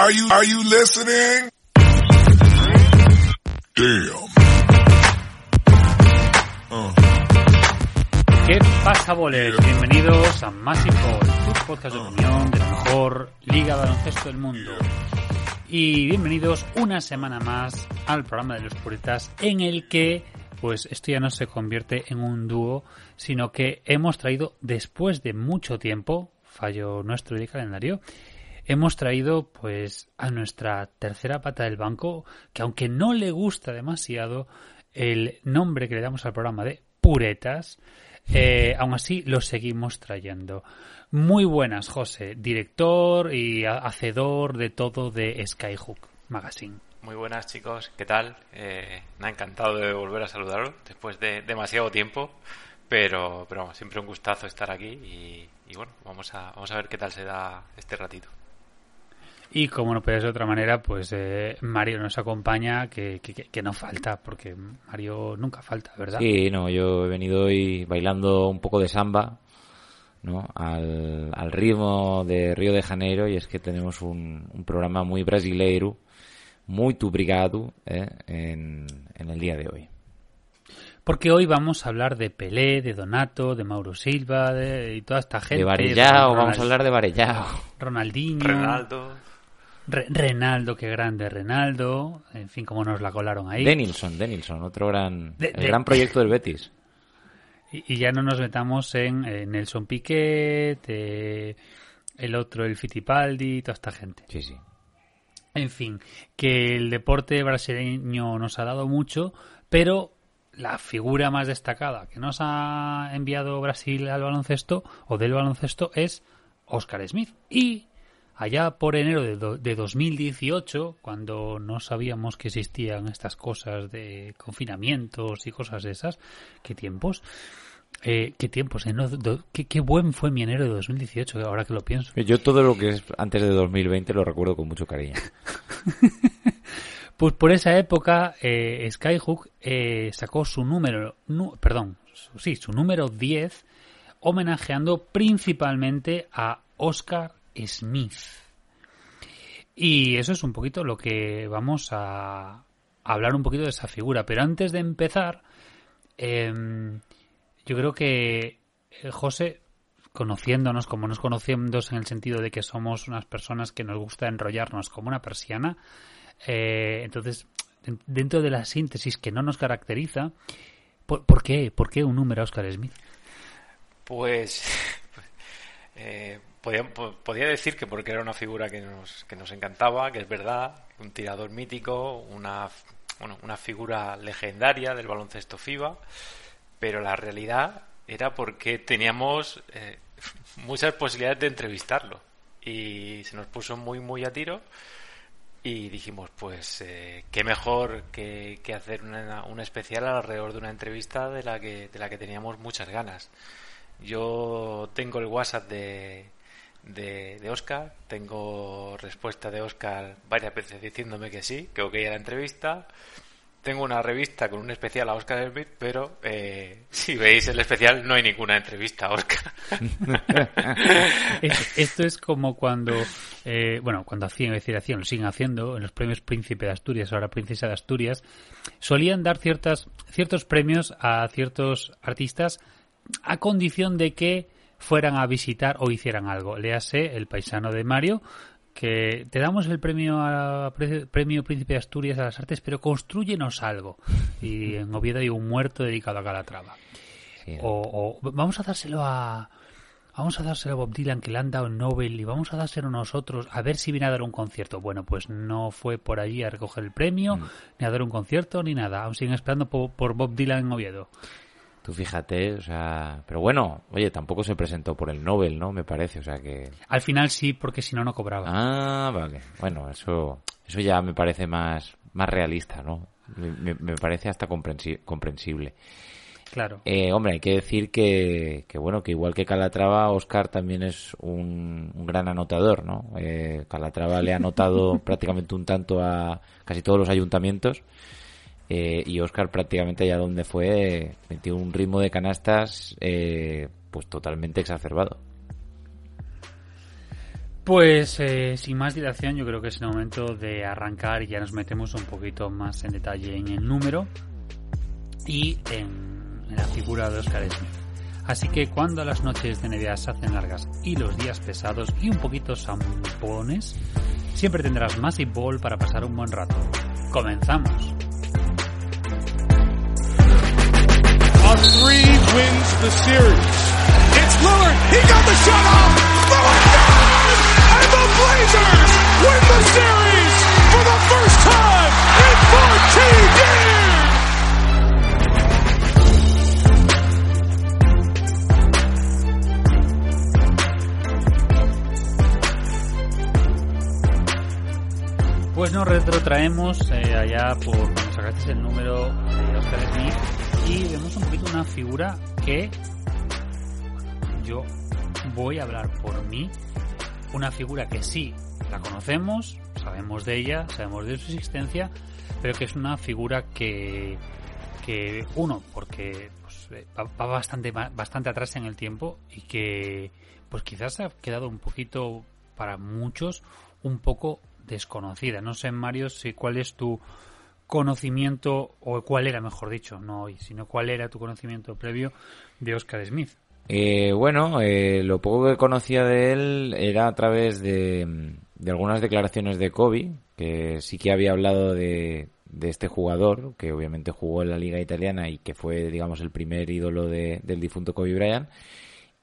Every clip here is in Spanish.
Are you, are you listening? Damn. ¿Qué pasa, bolers? Bienvenidos a Massive Ball, tu podcast de opinión de la mejor liga de baloncesto del mundo. Y bienvenidos una semana más al programa de los puritas en el que pues esto ya no se convierte en un dúo, sino que hemos traído después de mucho tiempo, fallo nuestro de calendario, hemos traído pues a nuestra tercera pata del banco, que aunque no le gusta demasiado el nombre que le damos al programa de Puretas, eh, aún así lo seguimos trayendo. Muy buenas, José, director y hacedor de todo de Skyhook Magazine. Muy buenas chicos, ¿qué tal? Eh, me ha encantado de volver a saludaros después de demasiado tiempo, pero, pero siempre un gustazo estar aquí y, y bueno, vamos a, vamos a ver qué tal se da este ratito. Y como no puede ser de otra manera, pues eh, Mario nos acompaña, que, que, que, no falta, porque Mario nunca falta, ¿verdad? Sí, no, yo he venido hoy bailando un poco de samba, ¿no? Al, al ritmo de Río de Janeiro, y es que tenemos un, un programa muy brasileiro, muy tubrigado, ¿eh? en, en el día de hoy. Porque hoy vamos a hablar de Pelé, de Donato, de Mauro Silva de, y toda esta gente. De Varellao, vamos a hablar de Varellao. Ronaldinho. Renaldo. Re Renaldo, qué grande Renaldo. En fin, cómo nos la colaron ahí. Denilson, Denilson, otro gran, de, el de... gran proyecto del Betis. Y, y, ya no nos metamos en eh, Nelson Piquet, eh, el otro, el Fittipaldi, toda esta gente. Sí, sí. En fin, que el deporte brasileño nos ha dado mucho, pero la figura más destacada que nos ha enviado Brasil al baloncesto o del baloncesto es Oscar Smith. Y allá por enero de, de 2018, cuando no sabíamos que existían estas cosas de confinamientos y cosas de esas, qué tiempos. Eh, qué tiempos, eh? no, do, qué, qué, buen fue mi enero de 2018, ahora que lo pienso. Yo todo lo que es antes de 2020 lo recuerdo con mucho cariño. Pues por esa época eh, Skyhook eh, sacó su número, nu, perdón, su, sí, su número 10, homenajeando principalmente a Oscar Smith. Y eso es un poquito lo que vamos a, hablar un poquito de esa figura. Pero antes de empezar, eh, yo creo que eh, José, conociéndonos como nos conocemos en el sentido de que somos unas personas que nos gusta enrollarnos como una persiana, eh, entonces, dentro de la síntesis que no nos caracteriza, ¿por, ¿por, qué? ¿Por qué un número Oscar Smith? Pues eh, podía, podía, decir que porque era una figura que nos, que nos encantaba, que es verdad, un tirador mítico, una, bueno, una figura legendaria del baloncesto FIBA, pero la realidad era porque teníamos eh, muchas posibilidades de entrevistarlo y se nos puso muy, muy a tiro y dijimos, pues, eh, qué mejor que, que hacer una, una, especial alrededor de una entrevista de la, que, de la que teníamos muchas ganas. Yo tengo el WhatsApp de, de, Oscar, tengo respuesta de Oscar varias veces diciéndome que sí, que ok a la entrevista. Tengo una revista con un especial a Oscar Smith, pero eh, si veis el especial no hay ninguna entrevista a Oscar. Esto es como cuando, eh, bueno, cuando hacían, decir, hacían, lo siguen haciendo en los premios Príncipe de Asturias, ahora Princesa de Asturias, solían dar ciertas, ciertos premios a ciertos artistas a condición de que fueran a visitar o hicieran algo. Léase el paisano de Mario, que te damos el premio a, premio Príncipe de Asturias a las Artes, pero construyenos algo. Y en Oviedo hay un muerto dedicado a Calatrava. Sí, o, o, vamos a dárselo a vamos a dárselo a Bob Dylan que le han dado el Nobel y vamos a dárselo nosotros a ver si viene a dar un concierto. Bueno, pues no fue por allí a recoger el premio, mm. ni a dar un concierto, ni nada. Aún siguen esperando por, por Bob Dylan en Oviedo. Tú fíjate, o sea, pero bueno, oye, tampoco se presentó por el Nobel, ¿no? Me parece, o sea que. Al final sí, porque si no, no cobraba. Ah, vale. Bueno, eso, eso ya me parece más, más realista, ¿no? Me, me parece hasta comprensi- comprensible. Claro. Eh, hombre, hay que decir que, que, bueno, que igual que Calatrava, Oscar también es un, un gran anotador, ¿no? Eh, Calatrava le ha anotado prácticamente un tanto a casi todos los ayuntamientos eh, y Oscar prácticamente allá donde fue metió un ritmo de canastas eh, pues totalmente exacerbado. Pues eh, sin más dilación, yo creo que es el momento de arrancar y ya nos metemos un poquito más en detalle en el número y en, la figura de Oscar Smith. Así que cuando las noches de NBA se hacen largas y los días pesados y un poquito zampones, siempre tendrás Massive Ball para pasar un buen rato. ¡Comenzamos! Three wins the series. It's Lillard. He got the shot off. Lillard does! And the Blazers win the series for the first time in 14 years. Pues nos retrotraemos eh, allá por cuando sacaste el número de Oscar Smith y vemos un poquito una figura que yo voy a hablar por mí. Una figura que sí la conocemos, sabemos de ella, sabemos de su existencia, pero que es una figura que, que uno, porque pues, eh, va, bastante, bastante atrás en el tiempo y que pues quizás ha quedado un poquito para muchos un poco desconocida. No sé, Mario, si cuál es tu conocimiento, o cuál era, mejor dicho, no hoy, sino cuál era tu conocimiento previo de Oscar Smith. Eh, bueno, eh, lo poco que conocía de él era a través de, de algunas declaraciones de Kobe, que sí que había hablado de, de este jugador, que obviamente jugó en la liga italiana y que fue, digamos, el primer ídolo de- del difunto Kobe Bryant.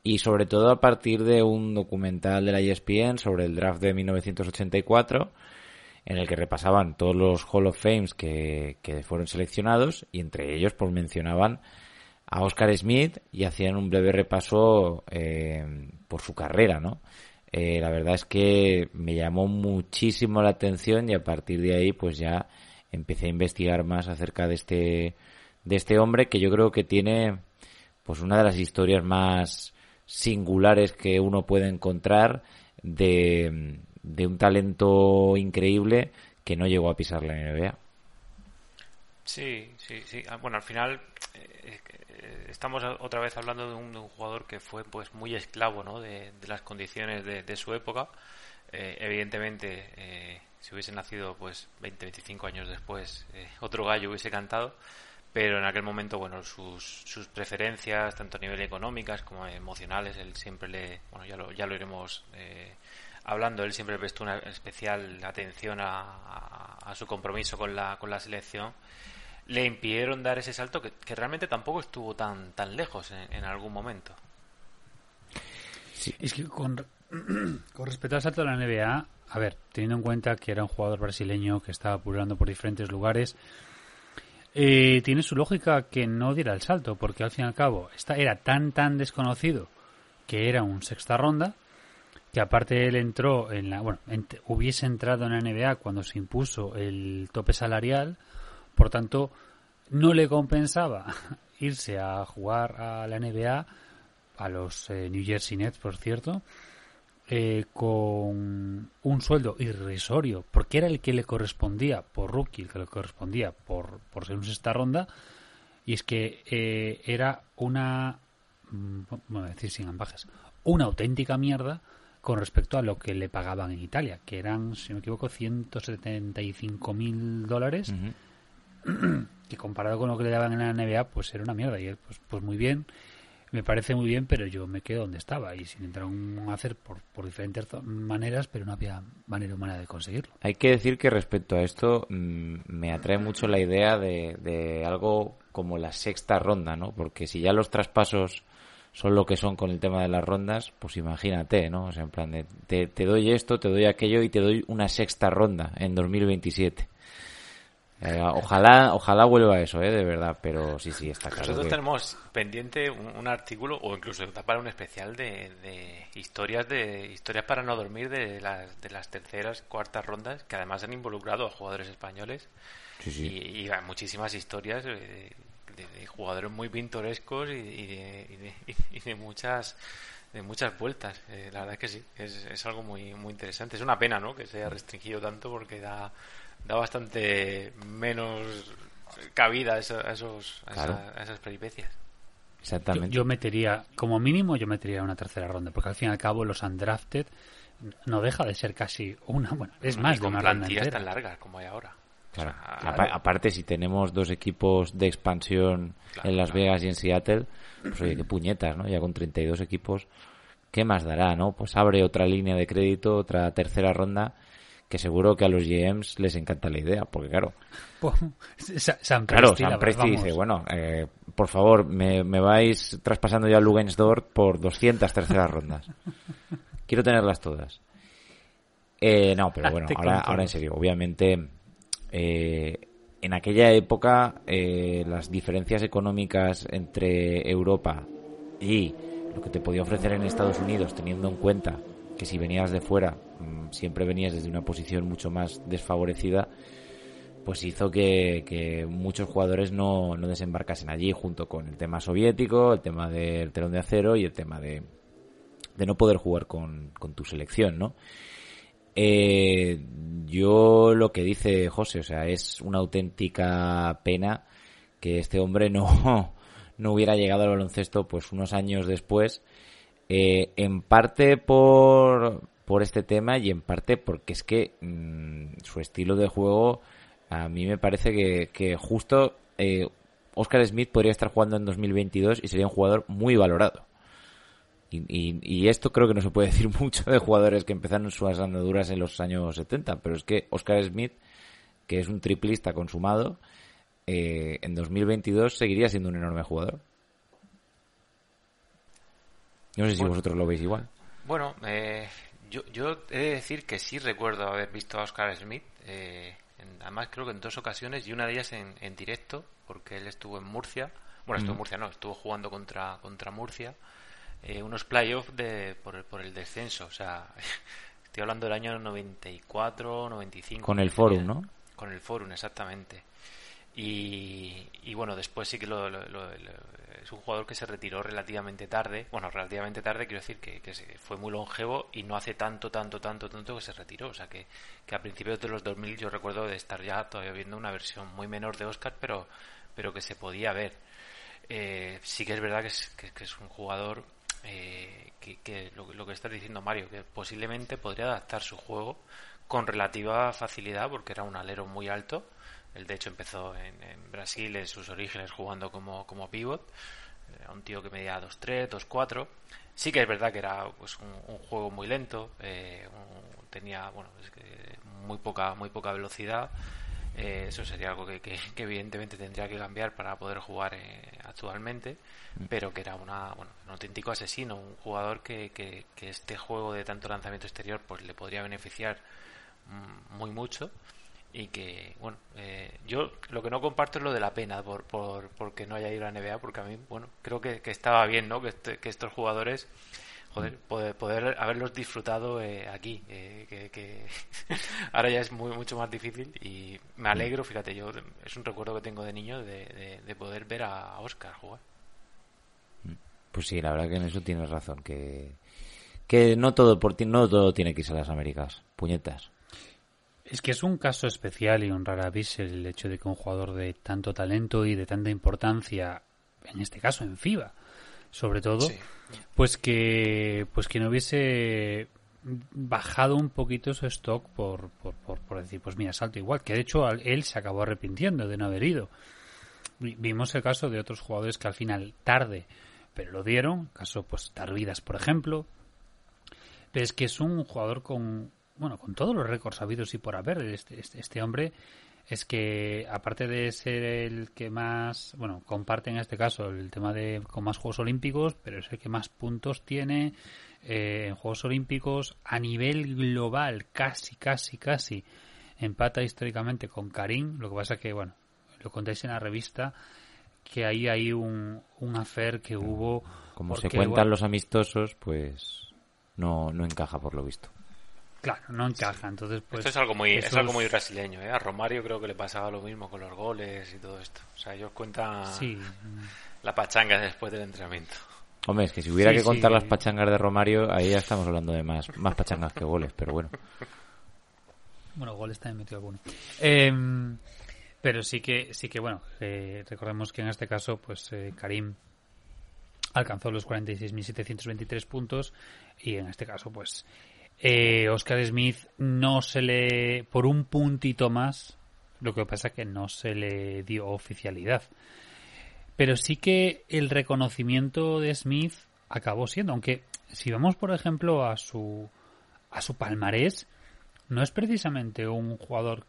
Y sobre todo a partir de un documental de la ESPN sobre el draft de 1984, en el que repasaban todos los Hall of Fames que, que fueron seleccionados y entre ellos pues mencionaban a Oscar Smith y hacían un breve repaso eh, por su carrera, ¿no? Eh, la verdad es que me llamó muchísimo la atención y a partir de ahí pues ya empecé a investigar más acerca de este de este hombre que yo creo que tiene pues una de las historias más singulares que uno puede encontrar de, de un talento increíble que no llegó a pisar la NBA. Sí, sí, sí. Ah, Bueno, al final eh, eh, estamos otra vez hablando de un, de un jugador que fue pues muy esclavo ¿no? de, las condiciones de, de su época. Eh, evidentemente, eh, si hubiese nacido pues 20, 25 años después, eh, otro gallo hubiese cantado. Pero en aquel momento, bueno, sus, sus preferencias, tanto a nivel económicas como emocionales, él siempre le, bueno, ya lo, ya lo iremos hablando, él siempre prestó una especial atención a, su compromiso con la, con la selección le impidieron dar ese salto que, realmente tampoco estuvo tan tan lejos en, algún momento. Es que con, con respecto al salto de la NBA, a ver, teniendo en cuenta que era un jugador brasileño que estaba pululando por diferentes lugares, eh, tiene su lógica que no diera el salto, porque al fin y al cabo esta era tan tan desconocido que era un sexta ronda, que aparte él entró en la, bueno, hubiese entrado en la NBA cuando se impuso el tope salarial, por tanto no le compensaba irse a jugar a la NBA a los eh, New Jersey Nets, por cierto, eh, con un sueldo irrisorio, porque era el que le correspondía por rookie, el que le correspondía por, por ser un sexta ronda, y es que eh, era una, mm, bueno, decir sin ambajes, una auténtica mierda con respecto a lo que le pagaban en Italia, que eran, si no me equivoco, 175 mil dólares, que comparado con lo que le daban en la NBA, pues era una mierda. Y él, pues, pues muy bien, me parece muy bien, pero yo me quedo donde estaba y sin entrar a un hacer por, por diferentes maneras, pero no había manera humana de conseguirlo. Hay que decir que respecto a esto mm, me atrae mucho la idea de, de algo como la sexta ronda, ¿no? Porque si ya los traspasos son lo que son con el tema de las rondas, pues imagínate, ¿no? O sea, en plan de, te, te doy esto, te doy aquello y te doy una sexta ronda en 2027. Eh, ojalá, ojalá vuelva eso, ¿eh? de verdad, pero sí, sí, está claro. Nosotros tenemos pendiente un, artículo o incluso para un especial de, historias de historias para no dormir de las, de las terceras, cuartas rondas que además han involucrado a jugadores españoles Y, muchísimas historias de, jugadores muy pintorescos y, de, muchas de muchas vueltas. Eh, la verdad es que sí, es, es algo muy muy interesante. Es una pena, ¿no? Que se haya restringido tanto porque da da bastante menos cabida a, esos, a, esas peripecias. Exactamente. Yo, metería, como mínimo, yo metería una tercera ronda, porque al fin y al cabo los undrafted no deja de ser casi una, bueno, es más de una ronda tan largas como hay ahora. Aparte, si tenemos dos equipos de expansión en Las Vegas y en Seattle, pues oye, qué puñetas, ¿no? Ya con 32 equipos, ¿qué más dará, no? Pues abre otra línea de crédito, otra tercera ronda que seguro que a los GMs les encanta la idea, porque claro... San claro, San Presti dice, bueno, eh, por favor, me, vais traspasando ya Lugensdorf por 200 terceras rondas. Quiero tenerlas todas. Eh, no, pero bueno, ahora, ahora en serio, obviamente... Eh, en aquella época las diferencias económicas entre Europa y lo que te podía ofrecer en Estados Unidos, teniendo en cuenta que si venías de fuera mm, siempre venías desde una posición mucho más desfavorecida, pues hizo que, muchos jugadores no, no, desembarcasen allí junto con el tema soviético, el tema del telón de acero y el tema de, de no poder jugar con, tu selección, ¿no? Eh, yo lo que dice José, o sea, es una auténtica pena que este hombre no, no hubiera llegado al baloncesto pues unos años después eh, en parte por, por este tema y en parte porque es que mm, su estilo de juego a mí me parece que, justo eh, Oscar Smith podría estar jugando en 2022 y sería un jugador muy valorado. Y, y, esto creo que no se puede decir mucho de jugadores que empezaron sus andaduras en los años 70, pero es que Oscar Smith, que es un triplista consumado, eh, en 2022 seguiría siendo un enorme jugador. No sé si vosotros lo veis igual. Bueno, eh, yo, yo he de decir que sí recuerdo haber visto a Oscar Smith. Eh, además, creo que en dos ocasiones y una de ellas en, en directo, porque él estuvo en Murcia. Bueno, estuvo en Murcia, no, estuvo jugando contra, contra Murcia. Eh, unos playoffs de, por, por el descenso. O sea, estoy hablando del año 94, 95. Con el Forum, ¿no? Con el Forum, exactamente. Y, y bueno, después sí que lo, es un jugador que se retiró relativamente tarde. Bueno, relativamente tarde quiero decir que, fue muy longevo y no hace tanto, tanto, tanto, tanto que se retiró. O sea que, que a principios de los 2000 yo recuerdo de estar ya todavía viendo una versión muy menor de Oscar, pero, pero que se podía ver. Eh, sí que es verdad que es, que, es un jugador eh, que, lo, lo, que está diciendo Mario, que posiblemente podría adaptar su juego con relativa facilidad porque era un alero muy alto él, de hecho, empezó en, Brasil en sus orígenes jugando como, como pivot. Era un tío que medía 2-3, 2-4. Sí que es verdad que era pues, un, juego muy lento. Eh, tenía bueno, muy, poca, muy poca velocidad. Eh, eso sería algo que, que, evidentemente tendría que cambiar para poder jugar eh, actualmente, mm. pero que era una, bueno, un auténtico asesino, un jugador que, que, que, este juego de tanto lanzamiento exterior pues le podría beneficiar mm, muy mucho y que, bueno, eh, yo lo que no comparto es lo de la pena por, por porque no haya ido a la NBA, porque a mí, bueno, creo que, estaba bien, ¿no? Que, este, que estos jugadores, joder, poder, haberlos disfrutado eh, aquí, eh, que, ahora ya es muy mucho más difícil y me alegro, fíjate, yo es un recuerdo que tengo de niño de, de, poder ver a Oscar jugar. Pues sí, la verdad que en eso tienes razón, que, que no todo por no todo tiene que irse a las Américas, puñetas. Es que es un caso especial y un rara avis el hecho de que un jugador de tanto talento y de tanta importancia, en este caso en FIBA, sobre todo, pues que pues que no hubiese bajado un poquito su stock por, por, por, decir, pues mira, salto igual, que de hecho él se acabó arrepintiendo de no haber ido. Vimos el caso de otros jugadores que al final tarde, pero lo dieron, caso pues Tarvidas, por ejemplo, pero es que es un jugador con bueno, con todos los récords habidos y por haber, este, este, este, hombre es que aparte de ser el que más, bueno, comparte en este caso el tema de con más Juegos Olímpicos, pero es el que más puntos tiene eh, en Juegos Olímpicos a nivel global, casi, casi, casi. empata históricamente con Karim, lo que pasa que, bueno, lo contáis en la revista, que ahí hay un, un affair que hubo... Como se cuentan bueno, los amistosos, pues no, no encaja por lo visto. Claro, no encaja, entonces pues... esto es algo muy es esos- algo muy brasileño ¿eh? a Romario creo que le pasaba lo mismo con los goles y todo esto o sea ellos cuentan Sí, la pachanga después del entrenamiento Hombre, es que si hubiera Sí, que contar sí. las pachangas de Romario, ahí ya estamos hablando de más, más pachangas que goles, pero bueno. Bueno, goles también metió alguno. Em, pero sí que, sí que bueno, eh, recordemos que en este caso, pues eh, Karim alcanzó los 46.723 puntos y en este caso, pues eh, Oscar Smith no se le, por un puntito más, lo que pasa que no se le dio oficialidad. Pero sí que el reconocimiento de Smith acabó siendo, aunque si vamos por ejemplo a su a su palmarés, no es precisamente un jugador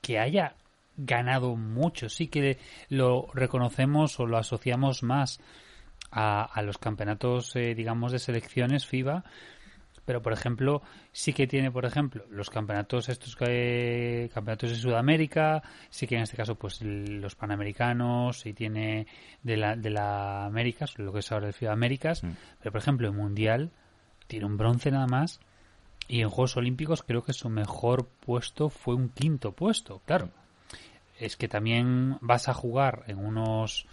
que haya ganado mucho, sí que lo reconocemos o lo asociamos más a, a los campeonatos, eh, digamos, de selecciones FIBA, pero por ejemplo, sí que tiene, por ejemplo, los campeonatos estos que campeonatos de Sudamérica, sí que en este caso, pues los panamericanos, y tiene de la, de la Américas, lo que es ahora el FIBA Américas, Mm. pero por ejemplo, en Mundial tiene un bronce nada más, y en Juegos Olímpicos creo que su mejor puesto fue un quinto puesto, claro. Es que también vas a jugar en unos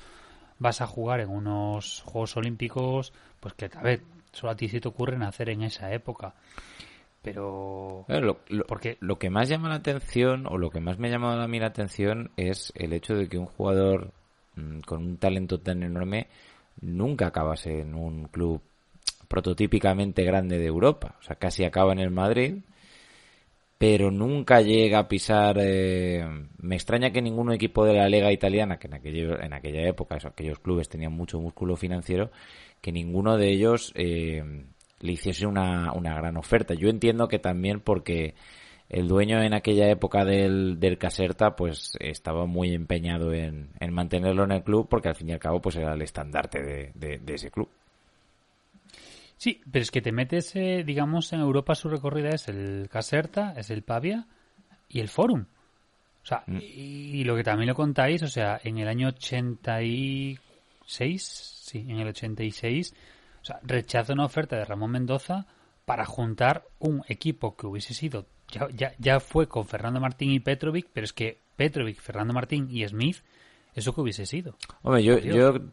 vas a jugar en unos Juegos Olímpicos, pues que a ver, solo a ti se te ocurre nacer en esa época. Pero Lo, lo- Porque- lo que más llama la atención, o lo que más me ha llamado a mí la atención, es el hecho de que un jugador mm, con un talento tan enorme nunca acabase en un club prototípicamente grande de Europa. O sea, casi acaba en el Madrid, pero nunca llega a pisar. eh, Me extraña que ningún equipo de la Liga Italiana, que en, aquello- en aquella época eso, aquellos clubes tenían mucho músculo financiero, que ninguno de ellos eh, le hiciese una, una gran oferta. Yo entiendo que también porque el dueño en aquella época del, del Caserta pues estaba muy empeñado en, en mantenerlo en el club porque al fin y al cabo pues era el estandarte de, de- de ese club. sí, pero es que te metes, eh, digamos, en Europa su recorrida es el Caserta, es el Pavia y el Forum. O sea, Mm. y, y lo que también lo contáis, o sea, en el año 86, sí, en el 86, o sea, rechaza una oferta de Ramón Mendoza para juntar un equipo que hubiese sido, ya, ya, ya fue con Fernando Martín y Petrovic, pero es que Petrovic, Fernando Martín y Smith, eso que hubiese sido. Hombre, yo,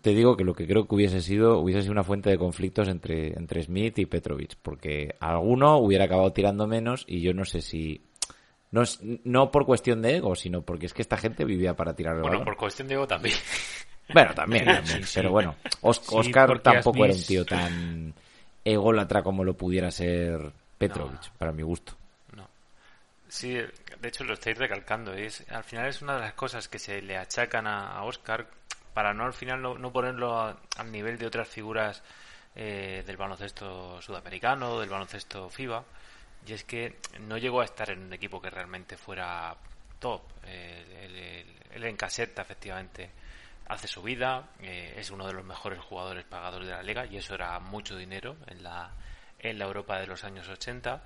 te digo que lo que creo que hubiese sido, hubiese sido una fuente de conflictos entre, entre Smith y Petrovic, porque alguno hubiera acabado tirando menos y yo no sé si... No, es- no por cuestión de ego, sino porque es que esta gente vivía para tirar el bueno balón. por cuestión de ego también Bueno, también, pero bueno, Oscar tampoco era un tío tan ególatra como lo pudiera ser Petrovic, No. para mi gusto. No. Sí, de hecho lo estáis recalcando. Es, al final es una de las cosas que se le achacan a, a Oscar para no al final no, no ponerlo a- al nivel de otras figuras eh, del baloncesto sudamericano, del baloncesto FIBA. Y es que no llegó a estar en un equipo que realmente fuera top. Eh, él, él en caseta, efectivamente, hace su vida. eh, es uno de los mejores jugadores pagados de la liga y eso era mucho dinero en la, en la Europa de los años 80.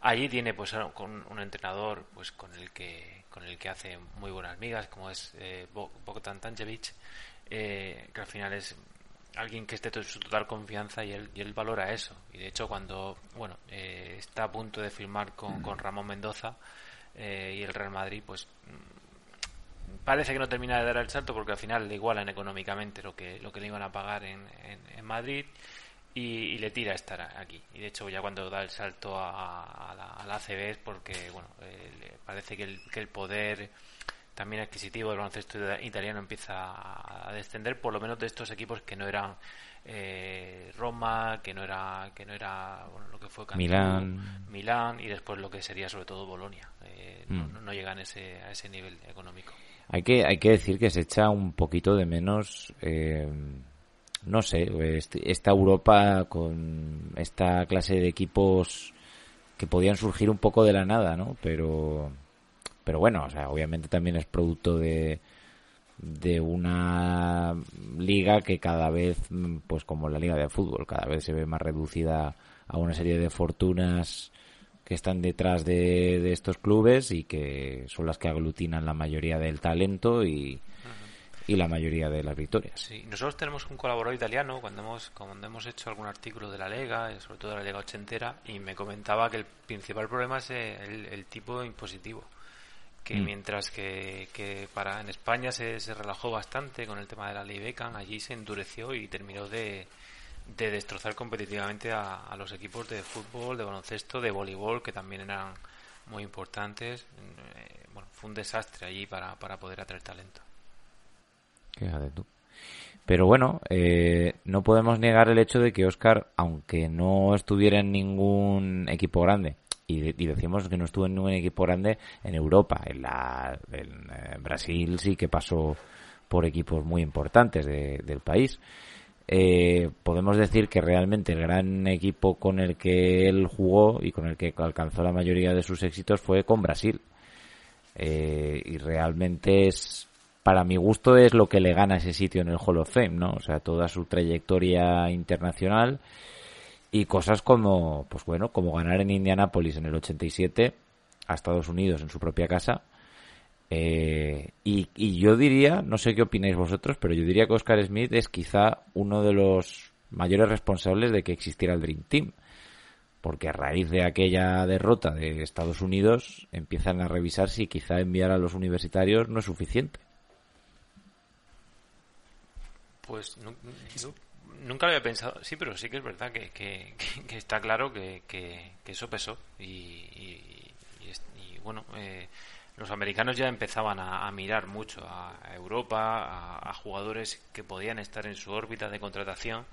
Allí tiene pues con un entrenador pues con el que con el que hace muy buenas migas como es eh, Bo- Bogdan Tanjevic eh, que al final es alguien que esté en su total confianza y él, y él valora eso y de hecho cuando bueno eh, está a punto de firmar con, con Ramón Mendoza eh, y el Real Madrid pues parece que no termina de dar el salto porque al final le igualan económicamente lo que lo que le iban a pagar en, en- en Madrid y, y le tira a estar aquí. Y de hecho ya cuando da el salto a, a la, a la ACB es porque bueno eh, parece que el, que el poder también adquisitivo del baloncesto italiano empieza a, descender por lo menos de estos equipos que no eran eh, Roma que no era que no era bueno, lo que fue Cantú, Milán. Milán y después lo que sería sobre todo Bolonia Eh, no, Mm. no- no llegan ese, a ese nivel económico Hay que, hay que decir que se echa un poquito de menos, eh, no sé, este- esta Europa con esta clase de equipos que podían surgir un poco de la nada, ¿no? Pero, pero bueno, o sea, obviamente también es producto de, de una liga que cada vez, pues como la liga de fútbol, cada vez se ve más reducida a una serie de fortunas que están detrás de, de estos clubes y que son las que aglutinan la mayoría del talento y, y la mayoría de las victorias. Sí, nosotros tenemos un colaborador italiano cuando hemos, cuando hemos hecho algún artículo de la Lega, sobre todo de la Lega ochentera, y me comentaba que el principal problema es el, el tipo impositivo. Que Mm. mientras que, que para en España se, se relajó bastante con el tema de la ley Beckham, allí se endureció y terminó de, de destrozar competitivamente a, a los equipos de fútbol, de baloncesto, de voleibol, que también eran muy importantes. Eh, bueno, fue un desastre allí para, para poder atraer talento. Fíjate tú. Pero bueno, eh, no podemos negar el hecho de que Oscar, aunque no estuviera en ningún equipo grande, y, de- y decimos que no estuvo en ningún equipo grande en Europa, en, la, en eh, Brasil sí que pasó por equipos muy importantes de- del país. Eh, podemos decir que realmente el gran equipo con el que él jugó y con el que alcanzó la mayoría de sus éxitos fue con Brasil. Eh, y realmente es, para mi gusto, es lo que le gana ese sitio en el Hall of Fame, ¿no? O sea, toda su trayectoria internacional y cosas como, pues bueno, como ganar en Indianápolis en el 87 a Estados Unidos en su propia casa. Eh, y, yo diría, no sé qué opináis vosotros, pero yo diría que Oscar Smith es quizá uno de los mayores responsables de que existiera el Dream Team. Porque a raíz de aquella derrota de Estados Unidos empiezan a revisar si quizá enviar a los universitarios no es suficiente. Pues nunca lo había pensado. Sí, pero sí que es verdad que, está claro que, eso pesó. Y, y- y es- y, bueno, eh, los americanos ya empezaban a, mirar mucho a, Europa, a, jugadores que podían estar en su órbita de contratación.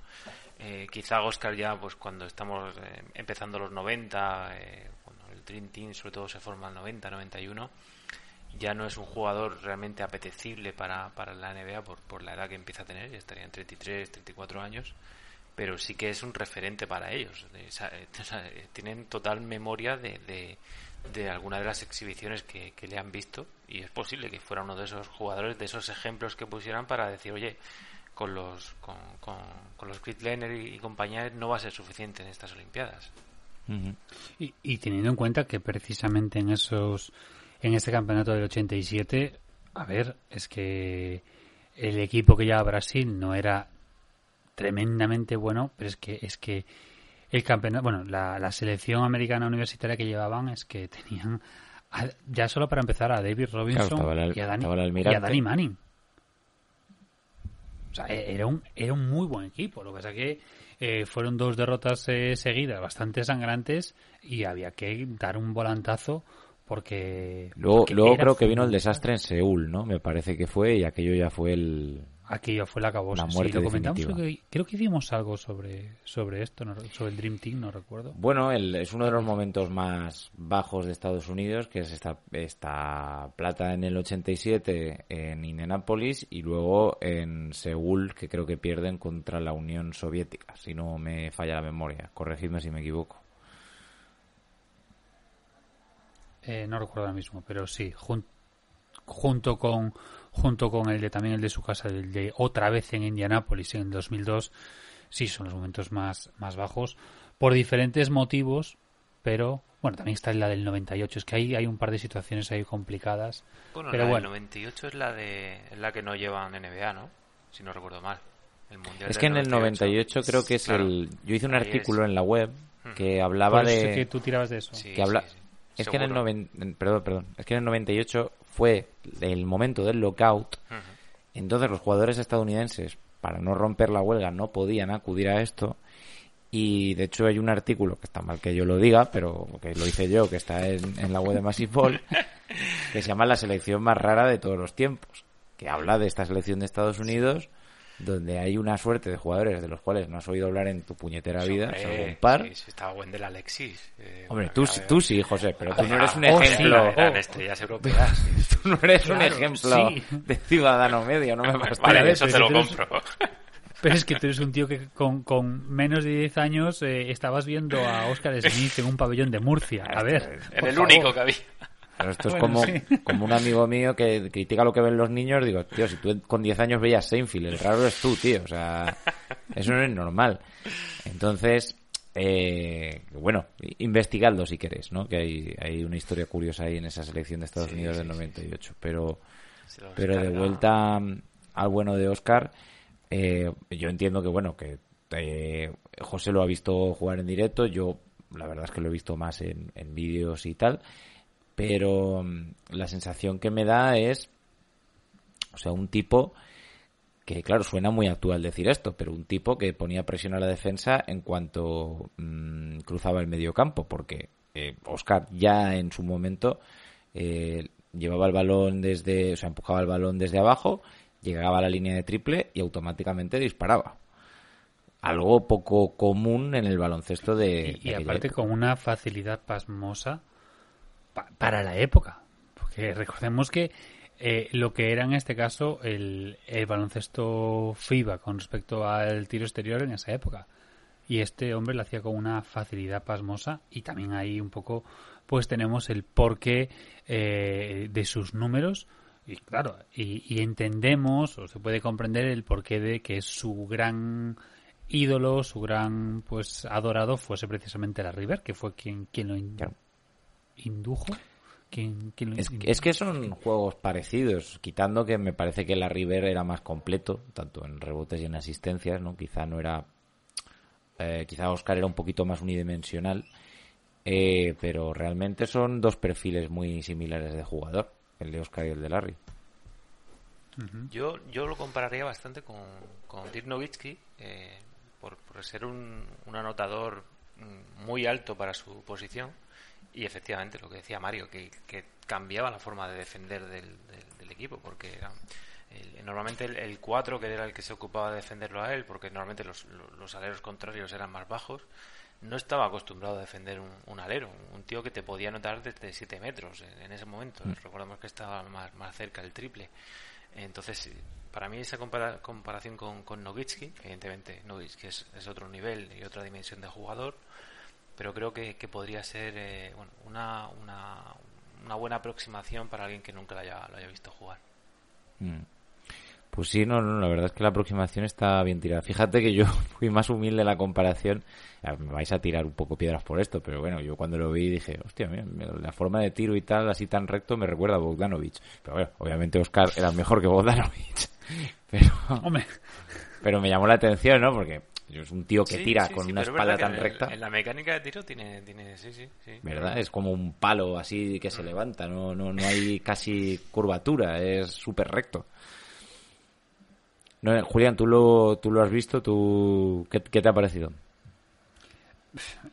Eh, quizá Oscar ya, pues cuando estamos eh, empezando los 90, eh, cuando el Dream Team sobre todo se forma en el 90, 91 ya no es un jugador realmente apetecible para, para la NBA por, por la edad que empieza a tener, ya estaría en 33, 34 años, pero sí que es un referente para ellos. O eh, tienen total memoria de, de, de alguna de las exhibiciones que, que le han visto y es posible que fuera uno de esos jugadores, de esos ejemplos que pusieran para decir, oye, con los con, con, con los y, y compañía no va a ser suficiente en estas Olimpiadas. Y teniendo en cuenta que precisamente en esos en ese campeonato del 87, a ver, es que el equipo que lleva Brasil no era tremendamente bueno, pero es que es que el campeonato, bueno, la, la selección americana universitaria que llevaban es que tenían a- ya solo para empezar a David Robinson el- y, a Dani, y a. Danny Manning. O sea, e- era un, era un muy buen equipo. Lo que pasa que eh, fueron dos derrotas eh, seguidas bastante sangrantes y había que dar un volantazo porque... Luego, porque luego creo que vino el desastre en Seúl, ¿no? Me parece que fue y aquello ya fue el... Aquello fue la acabó. La muerte lo comentamos. definitiva. Creo que, creo que hicimos algo sobre, sobre esto, no- sobre el Dream Team, no recuerdo. Bueno, el- es uno de los momentos más bajos de Estados Unidos, que es esta, esta plata en el 87 en Indianápolis y luego en Seúl, que creo que pierden contra la Unión Soviética, si no me falla la memoria. Corregidme si me equivoco. Eh, no recuerdo ahora mismo, pero sí, jun- junto con junto con el de también el de su casa, el de otra vez en Indianápolis en el 2002, sí son los momentos más más bajos por diferentes motivos, pero bueno, también está la del 98, es que ahí hay un par de situaciones ahí complicadas, Bueno, pero la bueno, del 98 es la de es la que no llevan NBA, ¿no? Si no recuerdo mal. El mundial Es que en el 98 creo que es Claro. el... Yo hice un Ahí artículo es. en la web que hablaba por eso de... que tú tirabas de eso. Sí, que habla- sí, sí. Es que en el, Seguro. noven- en- perdón, perdón. Es que en el 98 fue el momento del lockout. Entonces los jugadores estadounidenses, para no romper la huelga, no podían acudir a esto. Y de hecho hay un artículo, que está mal que yo lo diga, pero que lo hice yo, que está en, en la web de Massive Ball, que se llama La selección más rara de todos los tiempos. Que habla de esta selección de Estados Unidos, donde hay una suerte de jugadores de los cuales no has oído hablar en tu puñetera vida, Hombre, un par. Sí, sí, estaba Wendell Alexis. eh, Hombre, tú, de- tú sí, José, pero tú no eres un oh, sí, ejemplo. eran estrellas europeas. Tú no eres un ejemplo de ciudadano medio, no me Vale, a ver, eso te lo compro. Pero es que tú eres un tío que con, con menos de 10 años eh, estabas viendo a Oscar Smith en un pabellón de Murcia. A ver, En por el favor. único que había. Pero esto es Bueno, como, sí. como un amigo mío que critica lo que ven los niños. Digo, tío, si tú con 10 años veías Seinfeld, el raro es tú, tío. O sea, eso no es normal. Entonces, eh, bueno, investigadlo si queréis, ¿no? Que hay, hay una historia curiosa ahí en esa selección de Estados Sí, Unidos sí, del sí. 98. Pero, pero de vuelta al bueno de Oscar, eh, yo entiendo que, bueno, que eh, José lo ha visto jugar en directo, yo la verdad es que lo he visto más en, en vídeos y tal, pero mm, la sensación que me da es, o sea, un tipo que claro, suena muy actual decir esto, pero un tipo que ponía presión a la defensa en cuanto mm, cruzaba el medio campo, porque eh, Oscar ya en su momento eh, llevaba el balón desde, o sea, empujaba el balón desde abajo, llegaba a la línea de triple y automáticamente disparaba. Algo poco común en el baloncesto de, Y, de y aparte época. con una facilidad pasmosa pa- para la época. Porque recordemos que eh, lo que era en este caso el, el baloncesto FIBA con respecto al tiro exterior en esa época. Y este hombre lo hacía con una facilidad pasmosa y también ahí un poco pues tenemos el porqué eh, de sus números y claro, y, y entendemos o se puede comprender el porqué de que su gran ídolo, su gran pues adorado fuese precisamente la River, que fue quien, quien lo. Indujo. Es que son juegos parecidos, quitando que me parece que la River era más completo, tanto en rebotes y en asistencias, ¿no? Quizá no era... eh, quizá Oscar era un poquito más unidimensional, eh, pero realmente son dos perfiles muy similares de jugador, el de Oscar y el de Larry. Yo, yo lo compararía bastante con, con Dirk Nowitzki, eh, por, por ser un, un anotador mm, muy alto para su posición y efectivamente lo que decía Mario, que, que cambiaba la forma de defender del, del- del equipo, porque era, el- normalmente el, el 4, que era el que se ocupaba de defenderlo a él, porque normalmente los, los, los aleros contrarios eran más bajos, no estaba acostumbrado a defender un, un alero, un tío que te podía anotar desde 7 metros en, en ese momento. Recordamos que estaba más, más cerca el triple. Entonces, para mí esa compara- comparación con, con Nowitzki, evidentemente Nowitzki es, es otro nivel y otra dimensión de jugador, pero creo que, que podría ser eh, bueno, una, una, una buena aproximación para alguien que nunca lo haya, lo haya visto jugar. Mm. Pues sí, no, no, la verdad es que la aproximación está bien tirada. Fíjate que yo fui más humilde en la comparación. Me vais a tirar un poco piedras por esto, pero bueno, yo cuando lo vi dije, hostia, mira, la forma de tiro y tal, así tan recto, me recuerda a Bogdanovich. Pero bueno, obviamente Oscar era mejor que Bogdanovich. Pero, Hombre, pero me llamó la atención, ¿no? Porque es un tío que Sí, tira sí, con sí, una pero es espalda verdad tan en- recta. En la mecánica de tiro tiene, tiene sí, sí, sí. ¿Verdad? Es como un palo así que se levanta, no, no, no hay casi curvatura, es súper recto. No, Julián, tú lo, tú lo has visto, tú, ¿qué, qué te ha parecido?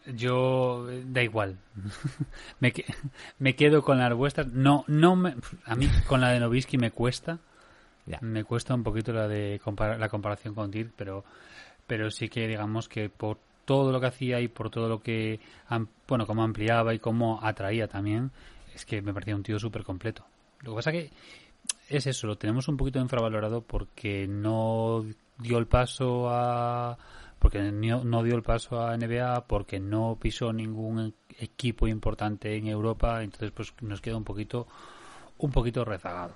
yo da igual. me, que- me quedo con las vuestras. No, no me, a mí con la de Novisky me cuesta. Ya. Me cuesta un poquito la de compara- la comparación con Dirk, pero pero sí que digamos que por todo lo que hacía y por todo lo que bueno, cómo ampliaba y cómo atraía también, es que me parecía un tío súper completo. Lo que pasa que es eso, lo tenemos un poquito infravalorado porque no dio el paso a porque no dio el paso a NBA, porque no pisó ningún equipo importante en Europa, entonces pues nos queda un poquito un poquito rezagado.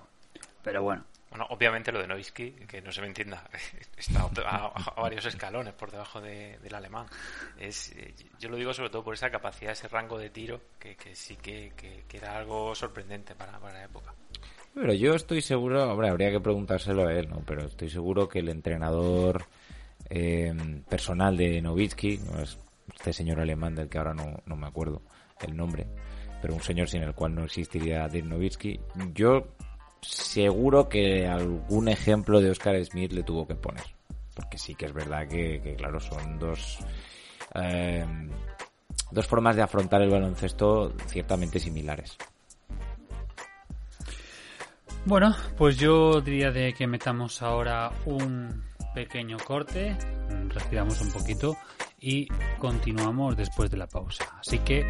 Pero bueno, Bueno, obviamente lo de Noisky, que no se me entienda, está a, varios escalones por debajo de- del alemán. Es, eh, yo lo digo sobre todo por esa capacidad, ese rango de tiro, que, que sí que, que- era algo sorprendente para, para la época. Pero yo estoy seguro, hombre, habría que preguntárselo a él, ¿no? Pero estoy seguro que el entrenador eh, personal de Novitsky, no es este señor alemán del que ahora no, no me acuerdo el nombre, pero un señor sin el cual no existiría Dirk Nowitzki, yo seguro que algún ejemplo de Oscar Smith le tuvo que poner. Porque sí que es verdad que, claro, son dos... eh, dos formas de afrontar el baloncesto ciertamente similares. Bueno, pues yo diría de que metamos ahora un pequeño corte, respiramos un poquito y continuamos después de la pausa. Así que,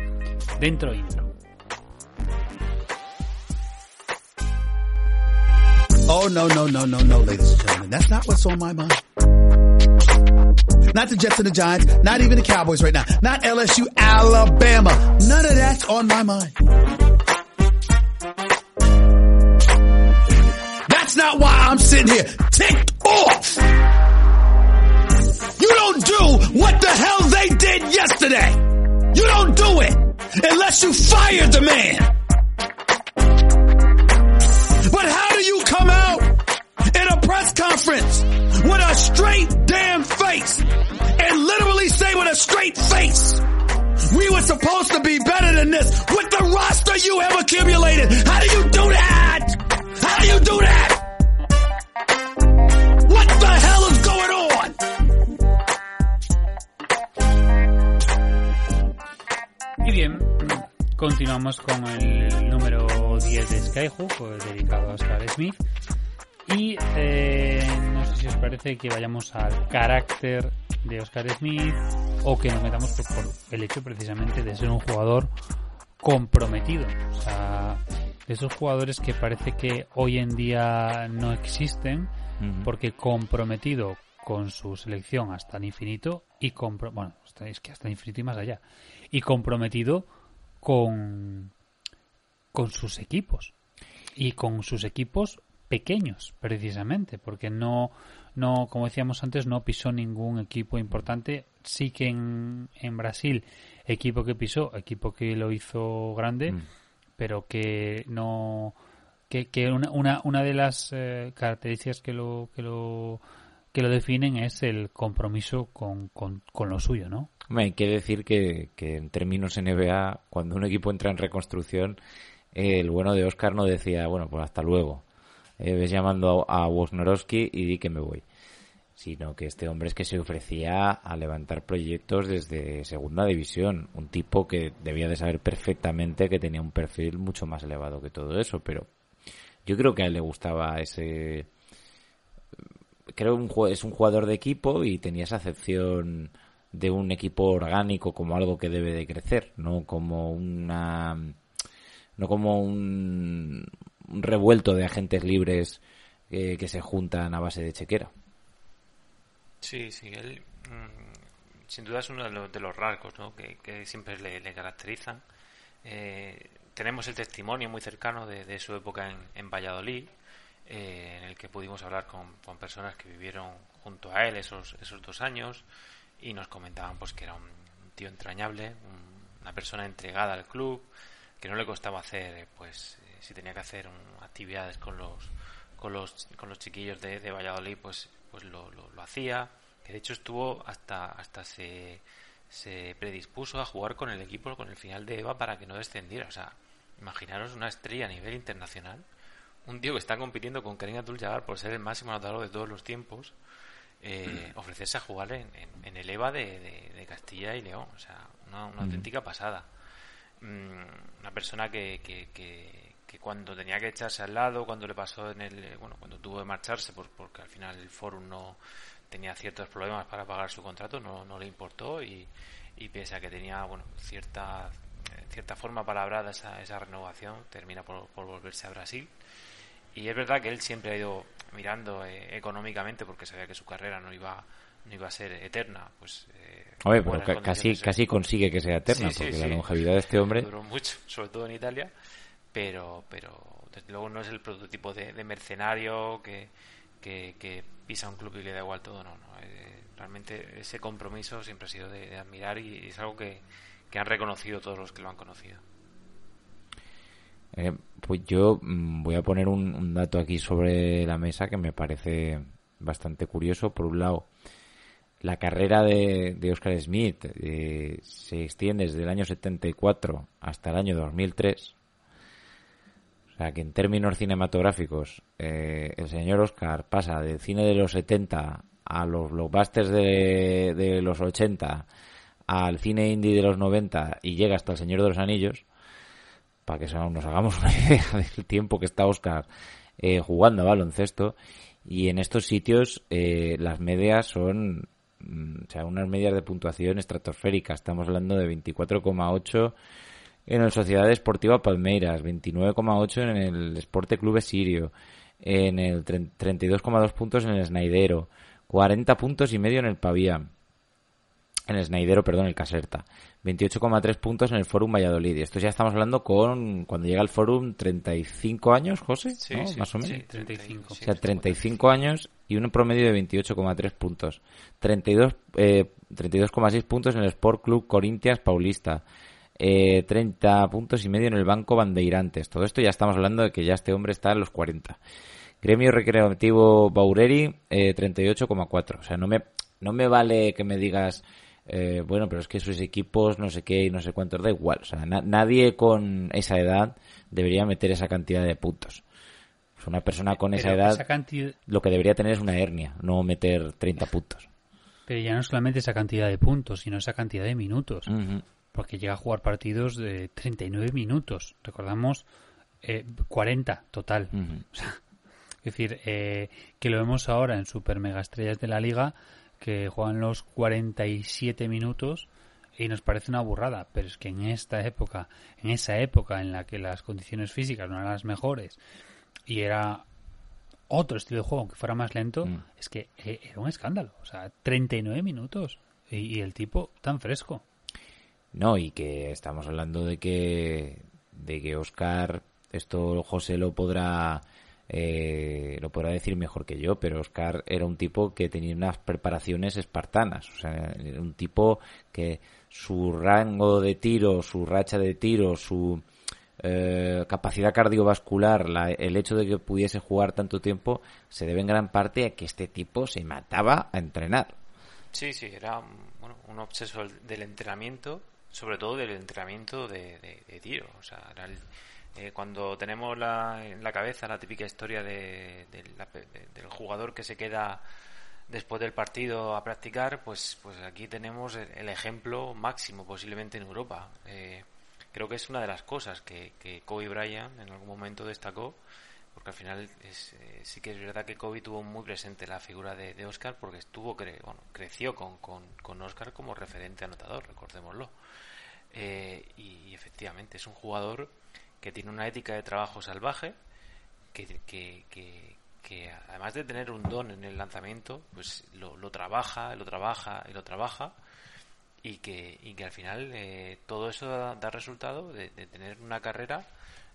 dentro intro. Oh, no, no, no, no, no, ladies and gentlemen. That's not what's on my mind. Not the Jets and the Giants, not even the Cowboys right now, not LSU, Alabama. None of that's on my mind. That's not why I'm sitting here ticked off. You don't do what the hell they did yesterday. You don't do it unless you fire the man. But how do you come out press conference with a straight damn face and literally say with a straight face, we were supposed to be better than this with the roster you have accumulated. How do you do that? How do you do that? What the hell is going on? Y bien, continuamos con el número 10 de Skyhook, dedicado a Oscar Smith. Y eh, no sé si os parece que vayamos al carácter de Oscar Smith o que nos metamos por, por el hecho precisamente de ser un jugador comprometido. O sea, de esos jugadores que parece que hoy en día no existen porque comprometido con su selección hasta el infinito y compro bueno, es que hasta el infinito y más allá y comprometido con con sus equipos y con sus equipos pequeños precisamente porque no no como decíamos antes no pisó ningún equipo importante sí que en, en Brasil equipo que pisó equipo que lo hizo grande Mm. pero que no que, que una, una, una de las eh, características que lo que lo que lo definen es el compromiso con, con, con lo suyo, ¿no? Hombre, hay que decir que, que en términos NBA, cuando un equipo entra en reconstrucción, eh, el bueno de Oscar no decía, bueno, pues hasta luego. Eh, ves llamando a, a y di que me voy. Sino que este hombre es que se ofrecía a levantar proyectos desde segunda división. Un tipo que debía de saber perfectamente que tenía un perfil mucho más elevado que todo eso. Pero yo creo que a él le gustaba ese, creo jue- es un jugador de equipo y tenía esa acepción de un equipo orgánico como algo que debe de crecer, no como una no como un, un revuelto de agentes libres eh, que se juntan a base de chequera. Sí, sí, él mm, sin duda es uno de los, de los rasgos ¿no? que, siempre le, caracterizan. Eh, tenemos el testimonio muy cercano de, su época en, en Valladolid, eh, en el que pudimos hablar con, personas que vivieron junto a él esos, esos dos años y nos comentaban pues que era un tío entrañable, un- una persona entregada al club, que no le costaba hacer, pues si tenía que hacer un- actividades con los con los con los chiquillos de, de Valladolid, pues pues lo, lo, lo hacía, que de hecho estuvo hasta hasta se se predispuso a jugar con el equipo con el final de Eva para que no descendiera, o sea, imaginaros una estrella a nivel internacional, un tío que está compitiendo con Karim Abdul-Jabbar por ser el máximo anotador de todos los tiempos, eh, ofrecerse a jugar en, en- en el EVA de, de- de Castilla y León. O sea, una, una auténtica pasada. Mm, una persona que, que, que- que cuando tenía que echarse al lado, cuando le pasó en el. Bueno, cuando tuvo que marcharse, por, porque al final el Forum no tenía ciertos problemas para pagar su contrato, no, no le importó y, y pese a que tenía, bueno, cierta. eh, cierta forma palabrada esa, esa renovación termina por, por volverse a Brasil y es verdad que él siempre ha ido mirando eh, económicamente porque sabía que su carrera no iba no iba a ser eterna pues eh, Oye, pero casi eh. casi consigue que sea eterna Sí, porque sí. la longevidad de este hombre duró mucho sobre todo en Italia pero pero desde luego no es el prototipo de, mercenario que, que, pisa un club y le da igual todo no, no eh, realmente ese compromiso siempre ha sido de, admirar y es algo que, han reconocido todos los que lo han conocido Eh, pues yo mm, voy a poner un, un dato aquí sobre la mesa que me parece bastante curioso. Por un lado, la carrera de, de Oscar Smith eh, se extiende desde el año 74 hasta el año 2003. O sea que en términos cinematográficos, eh, el señor Oscar pasa del cine de los 70 a los blockbusters de, de los 80 al cine indie de los 90 y llega hasta el Señor de los Anillos para que nos hagamos una idea del tiempo que está Oscar eh, jugando a baloncesto. Y en estos sitios eh, las medias son, mm, o sea, unas medias de puntuación estratosféricas. Estamos hablando de 24,8 en el Sociedad Esportiva Palmeiras, 29,8 en el Esporte Clube Sirio, en el tre- 32,2 puntos en el Snaidero, 40 puntos y medio en el Pavía, en el Snaidero, perdón, el Caserta. 28,3 puntos en el Forum Valladolid. Y esto ya estamos hablando con, cuando llega el Forum, 35 años, José, Sí, ¿no? sí, Más o menos. sí, 35. O sea, 35 años y un promedio de 28,3 puntos. 32 eh, 32,6 puntos en el Sport Club Corintias Paulista. Eh, 30 puntos y medio en el Banco Bandeirantes. Todo esto ya estamos hablando de que ya este hombre está en los 40. Gremio Recreativo Baureri, eh, 38,4. O sea, no me, no me vale que me digas, eh, bueno, pero es que sus equipos no sé qué y no sé cuántos, da igual. O sea, na- nadie con esa edad debería meter esa cantidad de puntos. Pues una persona con esa edad esa cantidad, lo que debería tener es una hernia, no meter 30 puntos. pero ya no solamente esa cantidad de puntos, sino esa cantidad de minutos. Porque llega a jugar partidos de 39 minutos. Recordamos eh, 40 total. Es decir, eh, que lo vemos ahora en super mega estrellas de la liga que juegan los 47 minutos y nos parece una burrada, pero es que en esta época, en esa época en la que las condiciones físicas no eran las mejores y era otro estilo de juego que fuera más lento, Mm. es que eh, era un escándalo. O sea, 39 minutos y, y el tipo tan fresco. No, y que estamos hablando de que de que Oscar, esto José lo podrá eh, lo podrá decir mejor que yo, pero Oscar era un tipo que tenía unas preparaciones espartanas, o sea, era un tipo que su rango de tiro, su racha de tiro, su eh, capacidad cardiovascular, la- el hecho de que pudiese jugar tanto tiempo, se debe en gran parte a que este tipo se mataba a entrenar. Sí, sí, era bueno, un obseso del entrenamiento, sobre todo del entrenamiento de, de- tiro. O sea, eh, cuando tenemos la, en la cabeza la típica historia de, la del jugador que se queda después del partido a practicar, pues, pues aquí tenemos el, el ejemplo máximo posiblemente en Europa. Eh, creo que es una de las cosas que, que Kobe Bryant en algún momento destacó, porque al final es, eh, sí que es verdad que Kobe tuvo muy presente la figura de, Oscar porque estuvo cre- bueno, creció con, con, con Oscar como referente anotador, recordémoslo. Eh, y, efectivamente es un jugador que tiene una ética de trabajo salvaje, que, que, que, que además de tener un don en el lanzamiento, pues lo, lo trabaja, lo trabaja y lo trabaja y que, y que al final eh, todo eso da, da resultado de, de tener una carrera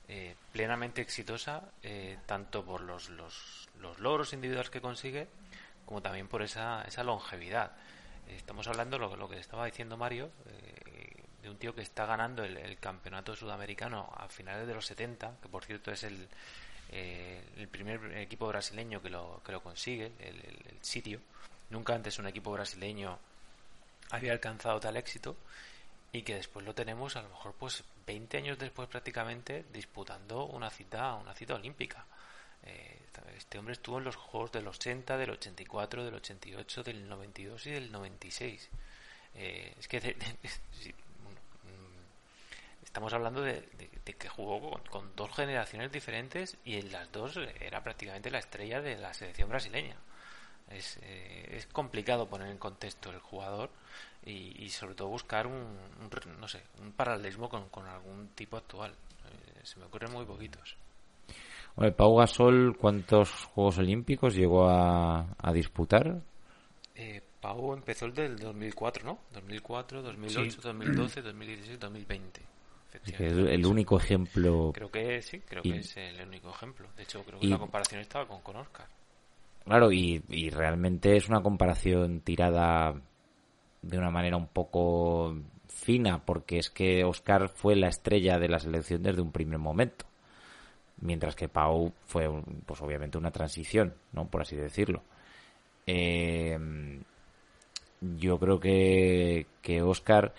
eh, plenamente exitosa, eh, tanto por los, los, los logros individuales que consigue, como también por esa, esa longevidad. Estamos hablando, lo, lo que estaba diciendo Mario, eh, de un tío que está ganando el, campeonato sudamericano a finales de los 70, que por cierto es el, eh, el primer equipo brasileño que lo, que lo consigue, el, Sirio. Nunca antes un equipo brasileño había alcanzado tal éxito y que después lo tenemos a lo mejor pues 20 años después prácticamente disputando una cita una cita olímpica. Eh, este hombre estuvo en los juegos del 80 del 84 del 88 del 92 y del 96 eh, es que de, de, sí, estamos hablando de, de, de que jugó con, con, dos generaciones diferentes y en las dos era prácticamente la estrella de la selección brasileña es, eh, es complicado poner en contexto el jugador y, y sobre todo buscar un, un, no sé un paralelismo con, con algún tipo actual. Eh, se me ocurren muy poquitos. Bueno, Pau Gasol cuántos Juegos Olímpicos llegó a, a disputar eh, Pau empezó el del 2004 ¿no? 2004 2008 sí. 2012 2016 2020 es el único ejemplo creo que sí creo y... que es el único ejemplo. De hecho creo que y... la comparación estaba con, con Oscar Claro, y, y, realmente es una comparación tirada de una manera un poco fina, porque es que Oscar fue la estrella de la selección desde un primer momento, mientras que Pau fue, pues obviamente, una transición, ¿no? Por así decirlo. Eh, yo creo que, que Oscar,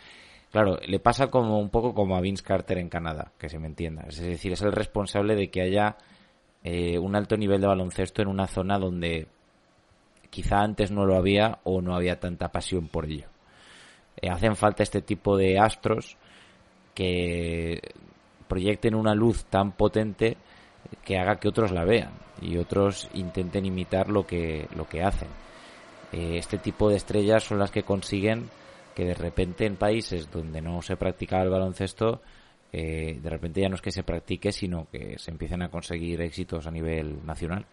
claro, le pasa como un poco como a Vince Carter en Canadá, que se me entienda. Es decir, es el responsable de que haya eh, un alto nivel de baloncesto en una zona donde quizá antes no lo había o no había tanta pasión por ello. Eh, hacen falta este tipo de astros que proyecten una luz tan potente que haga que otros la vean y otros intenten imitar lo que, lo que hacen. Eh, este tipo de estrellas son las que consiguen que de repente en países donde no se practicaba el baloncesto eh, de repente ya no es que se practique, sino que se empiecen a conseguir éxitos a nivel nacional.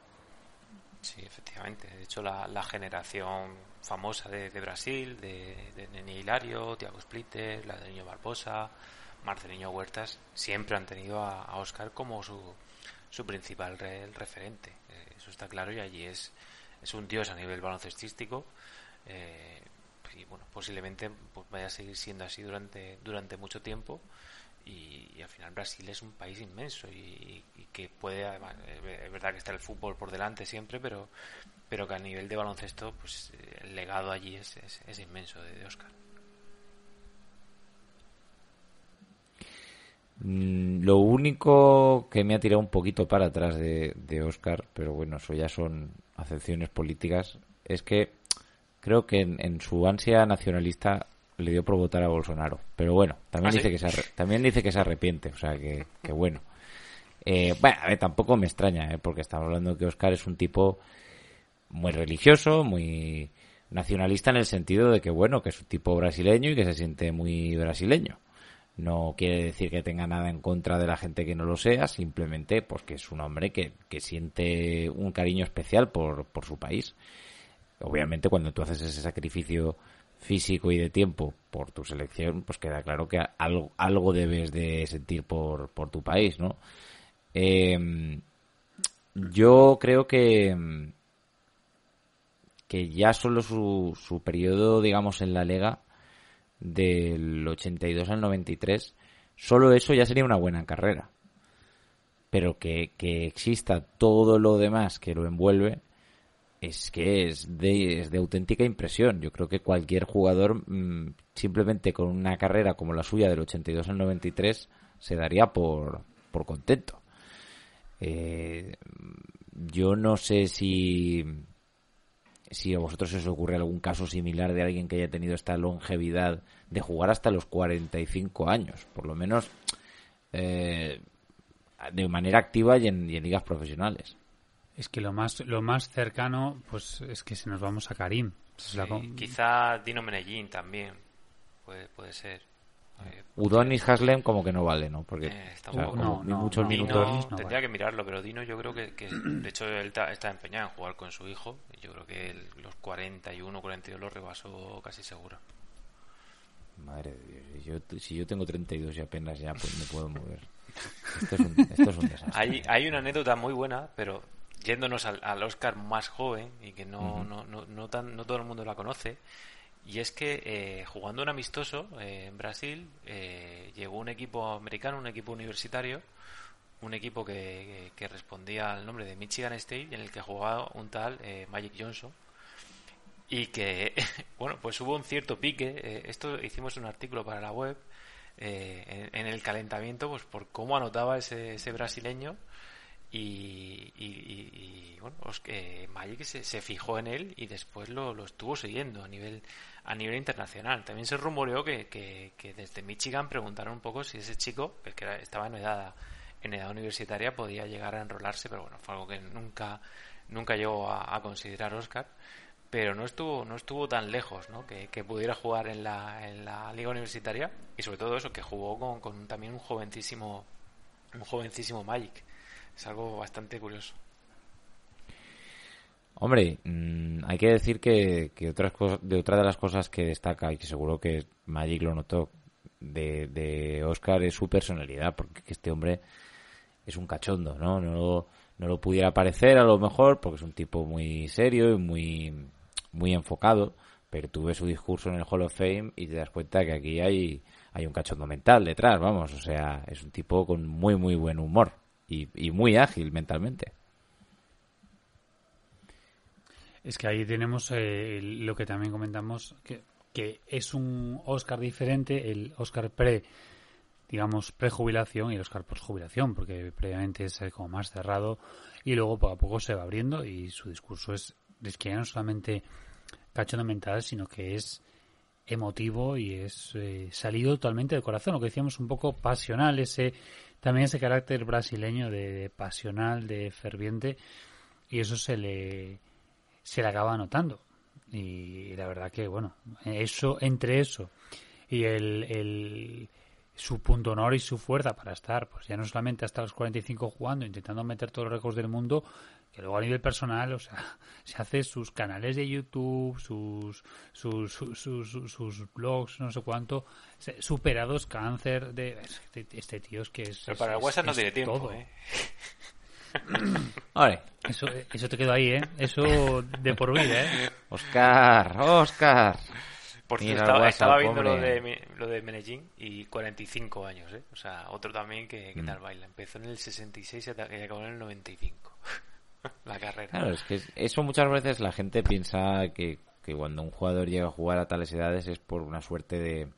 Sí, efectivamente. De hecho, la, la generación famosa de, de Brasil, de, de Nene Hilario, Tiago Splitter, la de Niño Barbosa, Marcelino Huertas, siempre han tenido a, a Oscar como su, su principal re, referente. Eh, eso está claro y allí es, es un dios a nivel baloncestístico. Eh, y bueno, posiblemente pues vaya a seguir siendo así durante, durante mucho tiempo. Y, al final Brasil es un país inmenso y, que puede, además, es verdad que está el fútbol por delante siempre, pero, pero que a nivel de baloncesto, pues el legado allí es, es, inmenso de, de Oscar. Mm, lo único que me ha tirado un poquito para atrás de, de Oscar, pero bueno, eso ya son acepciones políticas, es que creo que en, su ansia nacionalista le dio por votar a Bolsonaro. Pero bueno, también, ¿Ah, dice, que se también dice que se arrepiente, o sea que, que bueno. Eh, bueno, a ver, tampoco me extraña, ¿eh? porque estamos hablando de que Oscar es un tipo muy religioso, muy nacionalista en el sentido de que, bueno, que es un tipo brasileño y que se siente muy brasileño. No quiere decir que tenga nada en contra de la gente que no lo sea, simplemente pues que es un hombre que, que siente un cariño especial por, por su país. Obviamente cuando tú haces ese sacrificio físico y de tiempo por tu selección, pues queda claro que algo, algo debes de sentir por, por tu país, ¿no? Em, yo creo que que ya solo su, su periodo, digamos, en la Lega del 82 al 93, solo eso ya sería una buena carrera. Pero que, exista todo lo demás que lo envuelve, es que es de, de auténtica impresión. Yo creo que cualquier jugador, mm, simplemente con una carrera como la suya del 82 al 93, se daría por, contento. Eh, yo no sé si si a vosotros os ocurre algún caso similar de alguien que haya tenido esta longevidad de jugar hasta los 45 años, por lo menos eh, de manera activa y en, ligas profesionales. Es que lo más lo más cercano, pues es que si nos vamos a Karim. Quizá Dino Menellín también puede, puede ser. Eh, Udonis Haslem como que no vale, ¿no? Porque eh, muchos minutos. tendría que mirarlo, pero Dino yo creo que, de hecho él está, empeñado en jugar con su hijo y yo creo que los 41, 42 los rebasó casi seguro. Madre de Dios, si yo tengo 32 y apenas ya pues, me puedo mover. Esto es un, esto es un desastre. Hay, hay una anécdota muy buena, pero yéndonos al, Oscar más joven y que no, no, no, no, tan, no todo el mundo la conoce, y es que eh, jugando un amistoso eh, en Brasil, eh, llegó un equipo americano, un equipo universitario, un equipo que, respondía al nombre de Michigan State, en el que jugaba un tal Magic Johnson. Y que, bueno, pues hubo un cierto pique. esto hicimos un artículo para la web en, el calentamiento, pues por cómo anotaba ese, ese brasileño. Y, bueno, que Magic se, fijó en él y después lo, estuvo siguiendo a nivel a nivel internacional. También se rumoreó que, que, desde Michigan preguntaron un poco si ese chico, el que estaba en edad, en edad universitaria, podía llegar a enrolarse, pero bueno, fue algo que nunca, nunca llegó a, considerar Oscar. Pero no estuvo, no estuvo tan lejos, ¿no? Que, pudiera jugar en la, en la liga universitaria y sobre todo eso, que jugó con, con también un jovencísimo, un jovencísimo Magic. Es algo bastante curioso. Hombre, mm, hay que decir que, que otras de otra de las cosas que destaca y que seguro que Magic lo notó de, de Oscar es su personalidad, porque este hombre es un cachondo, ¿no? No lo, no lo pudiera parecer a lo mejor, porque es un tipo muy serio y muy, muy enfocado, pero tú ves su discurso en el Hall of Fame y te das cuenta que aquí hay, hay un cachondo mental detrás, vamos, o sea, es un tipo con muy, muy buen humor y, muy ágil mentalmente. Es que ahí tenemos eh, lo que también comentamos, que, que es un Oscar diferente, el Oscar pre, digamos, prejubilación y el Oscar postjubilación, porque previamente es como más cerrado y luego poco a poco se va abriendo y su discurso es, que ya no solamente cachondo mental, sino que es emotivo y es eh, salido totalmente del corazón, lo que decíamos un poco pasional, ese también ese carácter brasileño de pasional, de ferviente, y eso se le se le acaba notando. Y la verdad que, bueno, eso, entre eso y el, el, su punto honor y su fuerza para estar, pues ya no solamente hasta los 45 jugando, intentando meter todos los récords del mundo, que luego a nivel personal, o sea, se hace sus canales de YouTube, sus, sus, sus, sus, blogs, no sé cuánto, superados cáncer de este, este tío es que es... Pero para el WhatsApp no tiene tiempo, ¿eh? Eso, eso te quedó ahí, ¿eh? Eso de por vida, ¿eh? Oscar, Oscar. Por Mira, cierto, estaba, WhatsApp, estaba viendo lo de, lo de Medellín y 45 años, ¿eh? O sea, otro también que, que Mm. tal baila. Empezó en el 66 y ata- y acabó en el 95. la carrera. Claro, es que es- eso muchas veces la gente piensa que, que cuando un jugador llega a jugar a tales edades es por una suerte de,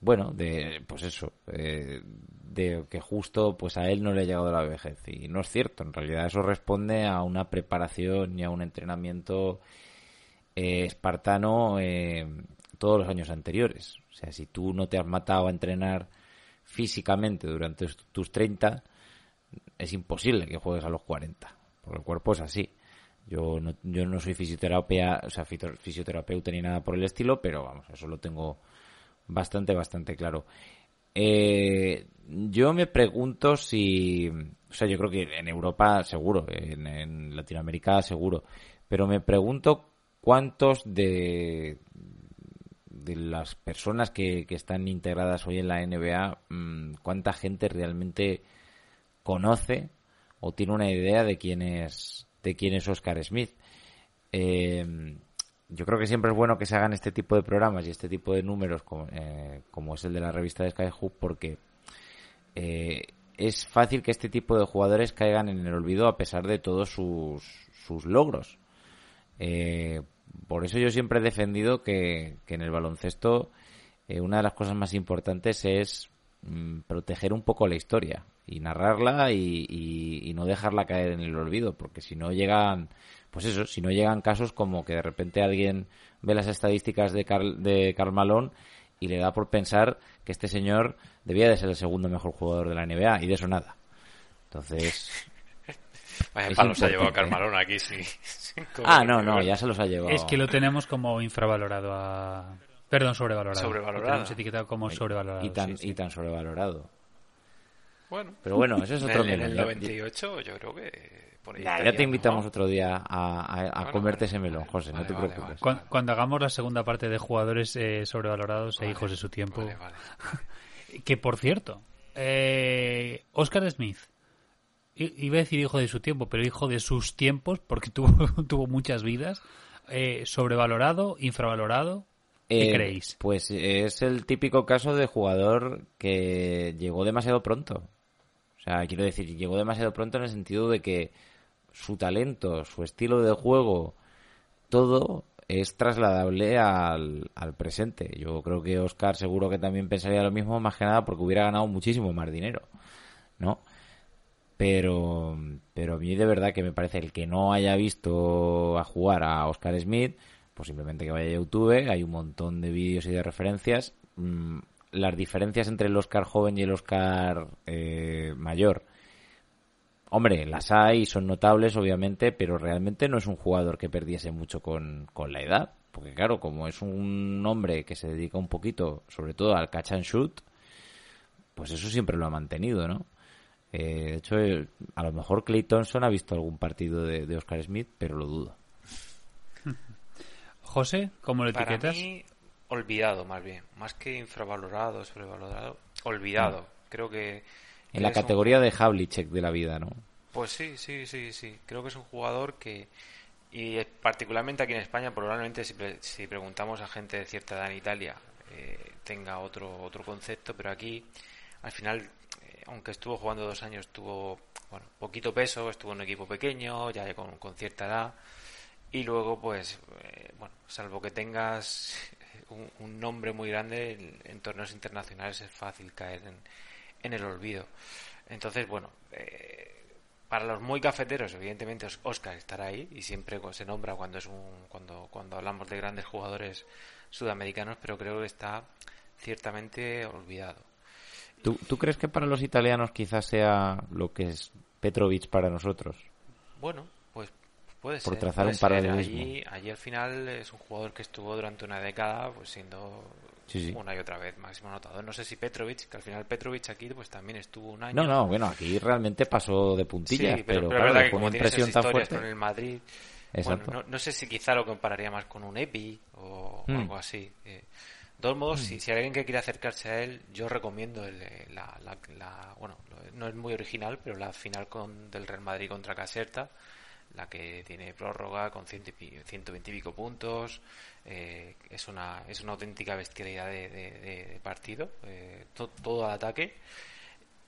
bueno, de, pues eso, eh, de que justo pues a él no le ha llegado la vejez. Y no es cierto, en realidad eso responde a una preparación y a un entrenamiento eh, espartano eh, todos los años anteriores. O sea, si tú no te has matado a entrenar físicamente durante tus 30, es imposible que juegues a los 40, el cuerpo es así. Yo no, yo no soy fisioterapia, o sea, fisioterapeuta ni nada por el estilo, pero vamos, eso lo tengo bastante, bastante claro. Eh, yo me pregunto si, o sea, yo creo que en Europa seguro, en, en Latinoamérica seguro, pero me pregunto cuántos de, de las personas que, que están integradas hoy en la NBA, mm, cuánta gente realmente conoce o tiene una idea de quién es de quién es Oscar Smith. Eh, yo creo que siempre es bueno que se hagan este tipo de programas y este tipo de números como, eh, como es el de la revista de Skyhook porque eh, es fácil que este tipo de jugadores caigan en el olvido a pesar de todos sus, sus logros. Por eso yo siempre he defendido que, que en el baloncesto una de las cosas más importantes es mm, proteger un poco la historia y narrarla y, y- y no dejarla caer en el olvido, porque si no llegan, pues eso, si no llegan casos como que de repente alguien ve las estadísticas de Carl, de Karl Malone y le da por pensar que este señor debía de ser el segundo mejor jugador de la NBA y de eso nada. Entonces, Vaya se ha llevado Carmalón aquí, sí. Ah, no, no, ya se los ha llevado. Es que lo tenemos como infravalorado a... Perdón, sobrevalorado. Sobrevalorado. Lo tenemos etiquetado como sobrevalorado. y tan, sí, sí. y tan sobrevalorado. Bueno. Pero bueno, eso es otro en, el- en el melón. 98 yo creo que por ahí Ya, te invitamos ¿no? otro día a, a- a Bueno, comerte ese melón, vale, José, no vale, te vale, preocupes. Cuan- Cuando, hagamos la segunda parte de jugadores eh, sobrevalorados e hijos de su tiempo. Vale, vale. Que por cierto, eh, Oscar Smith, iba a decir hijo de su tiempo, pero hijo de sus tiempos, porque tuvo, tuvo muchas vidas, eh, sobrevalorado, infravalorado, ¿qué Eh, creéis? Pues es el típico caso de jugador que llegó demasiado pronto. O sea, quiero decir, llegó demasiado pronto en el sentido de que su talento, su estilo de juego, todo es trasladable al, al presente. Yo creo que Oscar seguro que también pensaría lo mismo, más que nada porque hubiera ganado muchísimo más dinero, ¿no? Pero, pero a mí de verdad que me parece el que no haya visto a jugar a Oscar Smith, pues simplemente que vaya a YouTube, hay un montón de vídeos y de referencias. Mm, las diferencias entre el Oscar joven y el Oscar eh, mayor, hombre, las hay, son notables obviamente, pero realmente no es un jugador que perdiese mucho con, con la edad. Porque claro, como es un hombre que se dedica un poquito, sobre todo al catch and shoot, pues eso siempre lo ha mantenido, ¿no? Eh, de hecho, a lo mejor Clay Thompson ha visto algún partido de Oscar Smith, pero lo dudo. José, ¿cómo lo Para etiquetas? mí, olvidado más bien. Más que infravalorado, sobrevalorado. Olvidado. Creo que... En la un- categoría de Havlicek de la vida, ¿no? Pues sí, sí, sí, sí. Creo que es un jugador que, y particularmente aquí en España, probablemente si, pre- si preguntamos a gente de cierta edad en Italia, eh, tenga otro, otro concepto, pero aquí, al final, eh, aunque estuvo jugando dos años, tuvo, bueno, poquito peso, estuvo en un equipo pequeño, ya con, con cierta edad, y luego, pues, eh, bueno, salvo que tengas un, un nombre muy grande en, torneos internacionales es fácil caer en, en el olvido. Entonces, bueno, eh, para los muy cafeteros, evidentemente Os- Oscar estará ahí y siempre se nombra cuando es un cuando cuando hablamos de grandes jugadores sudamericanos, pero creo que está ciertamente olvidado. ¿Tú, tú crees que para los italianos quizás sea lo que es Petrovic para nosotros? Bueno, puede Por ser. trazar puede un paralelismo. Allí, allí al final es un jugador que estuvo durante una década pues siendo Sí, sí. una y otra vez máximo anotador. No sé si Petrovic, que al final Petrovic aquí pues también estuvo un año. No, no, bueno, aquí realmente pasó de puntillas, Sí, pero, pero, pero claro, es verdad que como tiene esas tan fuerte. con el Madrid, Exacto. bueno, no, no sé si quizá lo compararía más con un Epi o Hmm. algo así. Eh, de todos modos, si, si hay alguien que quiere acercarse a él, yo recomiendo el, la, la, la- bueno, no es muy original, pero la final con del Real Madrid contra Caserta la que tiene prórroga con 120 y pico puntos. Eh, es una es una auténtica bestialidad de, de, partido, eh, todo al ataque.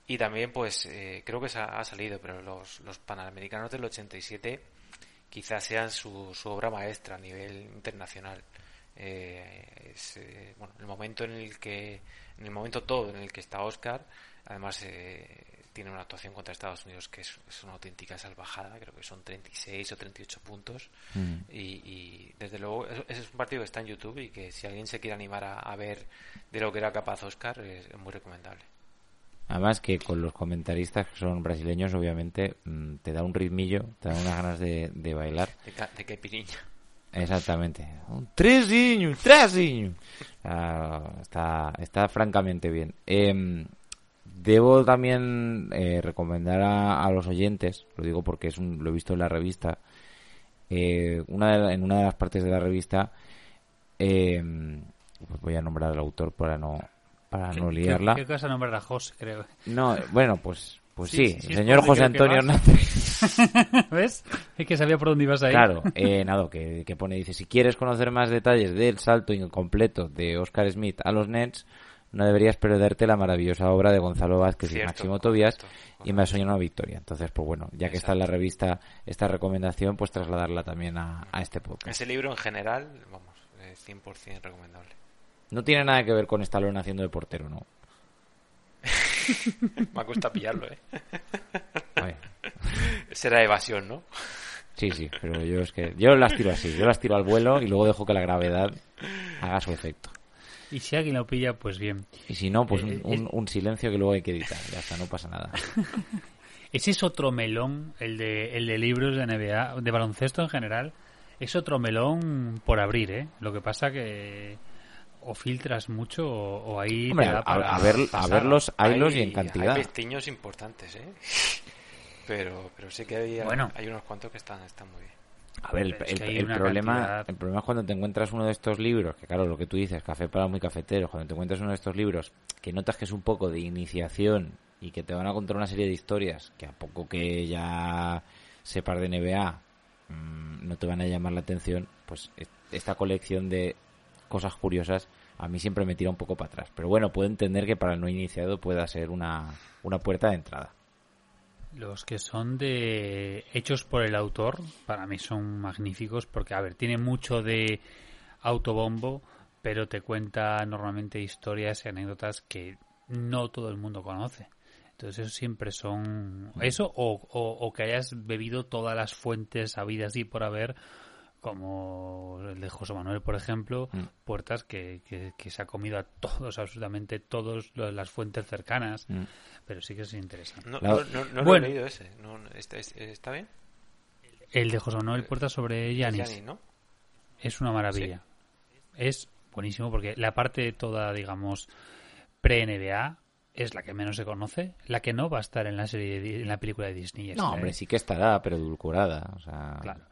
Y también, pues, eh, creo que se ha, salido, pero los, los panamericanos del 87 quizás sean su, su obra maestra a nivel internacional. es bueno, el momento en el que, en el momento todo en el que está Oscar, además tiene una actuación contra Estados Unidos que es, una auténtica salvajada, creo que son 36 o 38 puntos. Mm. Y, desde luego, ese es un partido que está en YouTube y que si alguien se quiere animar a, ver de lo que era capaz Oscar, es, muy recomendable. Además que con los comentaristas que son brasileños, obviamente, mm, te da un ritmillo, te da unas ganas de, bailar. De, qué piriña. Exactamente. Un tresinho, un tresinho. está, está francamente bien. Eh, Debo también eh, recomendar a, los oyentes, lo digo porque es un, lo he visto en la revista, eh, una en una de las partes de la revista, eh, pues voy a nombrar al autor para no para no liarla. ¿Qué, cosa nombrar a José, creo? No, bueno, pues pues sí, el señor José Antonio Hernández. ¿Ves? Es que sabía por dónde ibas a ir. Claro, eh, nada, que, que pone, dice, si quieres conocer más detalles del salto incompleto de Oscar Smith a los Nets, no deberías perderte la maravillosa obra de Gonzalo Vázquez y Máximo Tobias y me ha soñado una victoria. Entonces, pues bueno, ya que está en la revista esta recomendación, pues trasladarla también a, este podcast. Ese libro en general, vamos, es 100% recomendable. No tiene nada que ver con Stallone haciendo de portero, ¿no? me cuesta pillarlo, ¿eh? Será evasión, ¿no? Sí, sí, pero yo es que yo las tiro así, yo las tiro al vuelo y luego dejo que la gravedad haga su efecto. Y si alguien lo pilla, pues bien. Y si no, pues eh, un, silencio que luego hay que editar. Ya está, no pasa nada. Ese es otro melón, el de, el de libros de NBA, de baloncesto en general. Es otro melón por abrir, ¿eh? Lo que pasa que o filtras mucho o, ahí Hombre, a, ver, a verlos, haylos y en cantidad. Hay pestiños importantes, ¿eh? Pero, pero sí que hay, bueno. hay unos cuantos que están, están muy bien. A ver, el, problema, el problema es cuando te encuentras uno de estos libros, que claro, lo que tú dices, café para muy cafetero, cuando te encuentras uno de estos libros que notas que es un poco de iniciación y que te van a contar una serie de historias que a poco que ya sepas de NBA mm, no te van a llamar la atención, pues esta colección de cosas curiosas a mí siempre me tira un poco para atrás. Pero bueno, puedo entender que para el no iniciado pueda ser una, una puerta de entrada. Los que son de hechos por el autor, para mí son magníficos porque, a ver, tiene mucho de autobombo, pero te cuenta normalmente historias y anécdotas que no todo el mundo conoce. Entonces eso siempre son eso o, o, que hayas bebido todas las fuentes habidas y por haber como el de José Manuel, por ejemplo, mm. puertas que, que, se ha comido a todos, absolutamente todas las fuentes cercanas. Mm pero sí que es interesante. No, no, no, lo he leído ese. ¿está, bien? El de José Manuel Puerta sobre Yanis. Es una maravilla. Es buenísimo porque la parte toda, digamos, pre-NBA es la que menos se conoce, la que no va a estar en la serie en la película de Disney. No, hombre, sí que estará, pero edulcorada, o sea... Claro.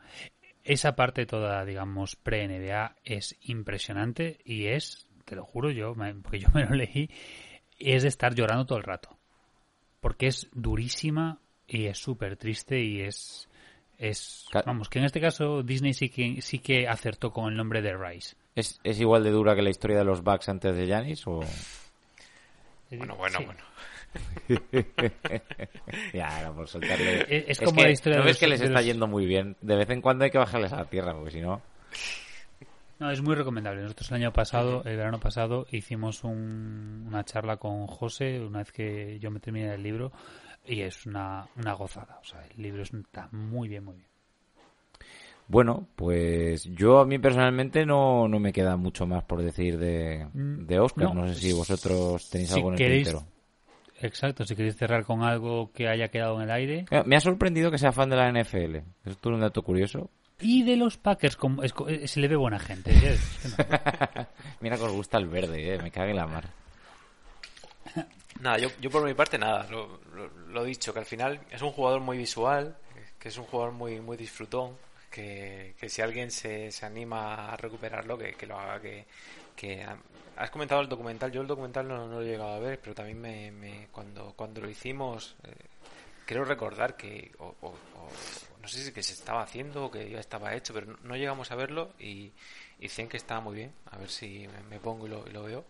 Esa parte toda, digamos, pre-NBA es impresionante y es, te lo juro yo, porque yo me lo leí, es de estar llorando todo el rato. Porque es durísima y es súper triste y es es vamos que en este caso Disney sí que sí que acertó con el nombre de Rice es, es igual de dura que la historia de los Bucks antes de Janis o bueno bueno bueno ya era por soltarle es, como la historia no ves que les está yendo muy bien de vez en cuando hay que bajarles a la tierra porque si no no, es muy recomendable. Nosotros el año pasado, el verano pasado, hicimos una charla con José, una vez que yo me terminé el libro, y es una, una gozada. O sea, el libro está muy bien, muy bien. Bueno, pues yo a mí personalmente no, no me queda mucho más por decir de, mm, de Oscar. No, sé si vosotros tenéis algo en el tintero. Exacto, si queréis cerrar con algo que haya quedado en el aire. Eh, me ha sorprendido que sea fan de la NFL. Es un dato curioso. Y de los Packers, como, eh, se le ve buena gente. Mira que os gusta el verde, eh, me cague la mar. Nada, yo, yo por mi parte nada, lo, lo, dicho, que al final es un jugador muy visual, que es un jugador muy muy disfrutón, que, que si alguien se, se anima a recuperarlo, que, que lo haga, que, que has comentado el documental, yo el documental no, lo he llegado a ver, pero también me, me cuando, cuando lo hicimos, eh, creo recordar que, o, no sé si que se estaba haciendo o que ya estaba hecho, pero no, llegamos a verlo y, y dicen que está muy bien. A ver si me, pongo y lo, y lo veo.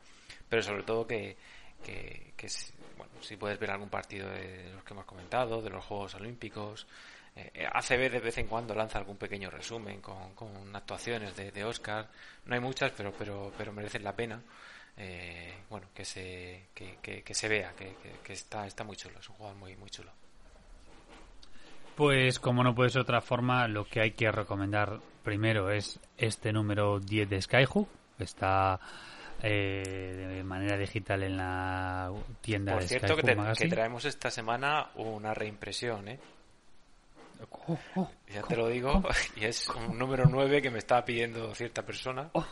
Pero sobre todo que, que, que bueno, si puedes ver algún partido de los que hemos comentado, de los Juegos Olímpicos. Eh, ACB de vez en cuando lanza algún pequeño resumen con, con actuaciones de, de Oscar. No hay muchas, pero, pero, pero merecen la pena. Eh, bueno, que se, que, que, que se vea, que, que, que está, está muy chulo, es un jugador muy, muy chulo. Pues como no puede ser otra forma, lo que hay que recomendar primero es este número 10 de Skyhook. que Está eh, de manera digital en la tienda Por de cierto, que, Skyhook te- que traemos esta semana una reimpresión, ¿eh? Oh, oh, Ya te lo digo, y es un número 9 que me estaba pidiendo cierta persona. oh,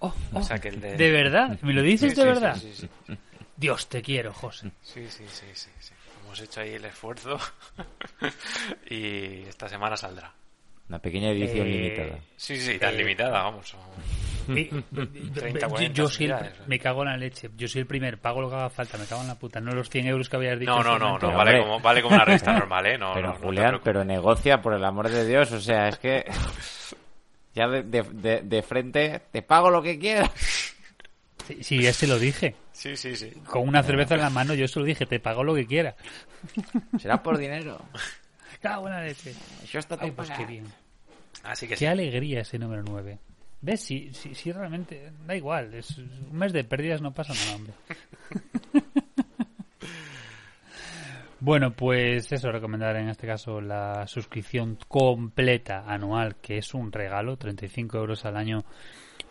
oh. O sea que el de... ¿De verdad? ¿Me lo dices Sí, de sí, verdad? Sí, sí, sí. Dios, te quiero, José. Sí, sí, sí, sí, sí. Hemos hecho ahí el esfuerzo y esta semana saldrá. Una pequeña edición Eh, limitada. Sí, sí, tan Eh, limitada, vamos. Eh, 30, yo- 40 yo soy el, me cago en la leche. Yo soy el primer, pago lo que haga falta, me cago en la puta. No los 100 euros que habías dicho. No, no, no, no, vale como, vale como una resta normal, ¿eh? No, pero no, Julián, pero negocia, por el amor de Dios. O sea, es que ya de, de, de- de frente te pago lo que quieras. Sí, sí, ya se lo dije. Sí, sí, sí. Con una cerveza en la mano yo se lo dije, te pago lo que quiera. Será por dinero. Cago en la leche. Yo esto te Ay, pues qué bien. Así que Qué sí. alegría ese número 9. ¿Ves? Si, si, si realmente da igual. Es un mes de pérdidas, no pasa nada, hombre. bueno, pues eso, recomendar en este caso la suscripción completa anual, que es un regalo, 35 euros al año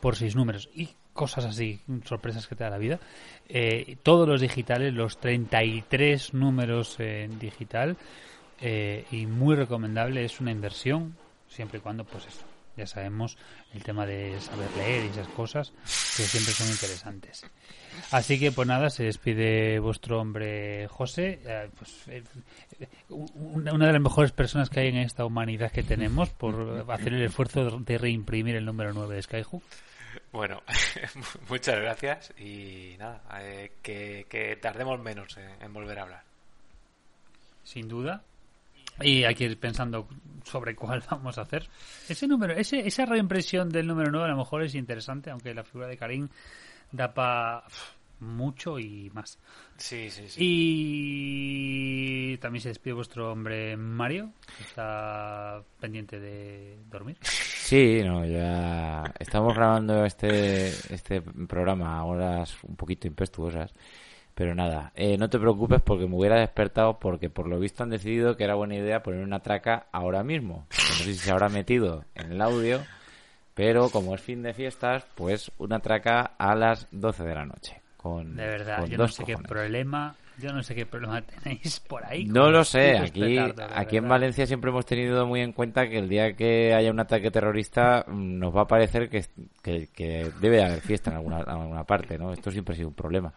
por seis números y cosas así, sorpresas que te da la vida. Eh, todos los digitales, los 33 números en digital, eh, y muy recomendable, es una inversión, siempre y cuando, pues eso, ya sabemos el tema de saber leer y esas cosas, que siempre son interesantes. Así que, pues nada, se despide vuestro hombre José, eh, pues, eh, una una de las mejores personas que hay en esta humanidad que tenemos por hacer el esfuerzo de reimprimir el número 9 de Skyhook. Bueno, muchas gracias y nada, eh, que, que tardemos menos en, en volver a hablar. sin duda. Y hay que ir pensando sobre cuál vamos a hacer. Ese número, ese, esa reimpresión del número 9 a lo mejor es interesante, aunque la figura de Karim da para mucho y más. Sí, sí, sí. Y también se despide vuestro hombre Mario, que está pendiente de dormir. Sí, no, ya estamos grabando este, este programa a horas un poquito impetuosas. Pero nada, eh, no te preocupes porque me hubiera despertado porque por lo visto han decidido que era buena idea poner una traca ahora mismo. No sé si se habrá metido en el audio, pero como es fin de fiestas, pues una traca a las 12 de la noche. Con, De verdad, con yo no sé qué problema, yo no sé qué problema tenéis por ahí. No lo sé, aquí, petardos, aquí en. Valencia siempre hemos tenido muy en cuenta que el día que haya un ataque terrorista mm, nos va a parecer que, que, que debe haber fiesta en alguna, en alguna parte, ¿no? Esto siempre ha sido un problema.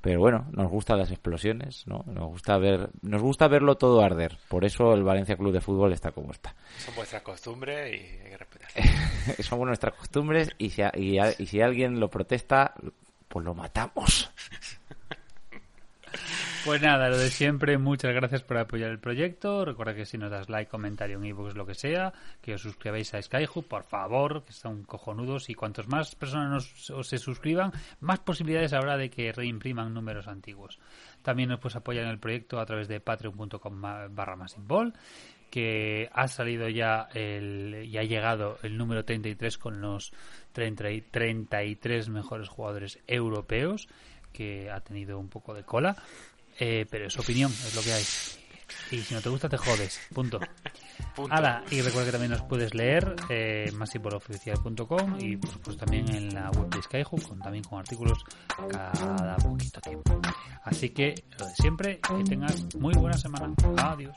Pero bueno, nos gustan las explosiones, ¿no? Nos gusta ver, nos gusta verlo todo arder. Por eso el Valencia Club de Fútbol está como está. Son vuestras costumbres y hay que respetar. Somos nuestras costumbres y si, a- y, a- y si alguien lo protesta, pues lo matamos. Pues nada, lo de siempre, muchas gracias por apoyar el proyecto. Recuerda que si nos das like, comentario en ebooks, lo que sea, que os suscribáis a Skyhook, por favor, que son cojonudos. Y cuantos más personas nos, os se suscriban, más posibilidades habrá de que reimpriman números antiguos. También nos puedes apoyar en el proyecto a través de patreon.com barra masimbol que ha salido ya el, y ha llegado el número 33 con los 30 y 33 mejores jugadores europeos que ha tenido un poco de cola eh, pero es opinión, es lo que hay. Y si no te gusta te jodes, punto. Punto. Hala, y recuerda que también nos puedes leer eh, masipoloficial.com y por supuesto también en la web de Skyhook con, también con artículos cada poquito tiempo. Así que lo de siempre, que tengas muy buena semana. Adiós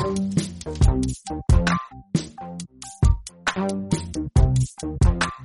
Thank you.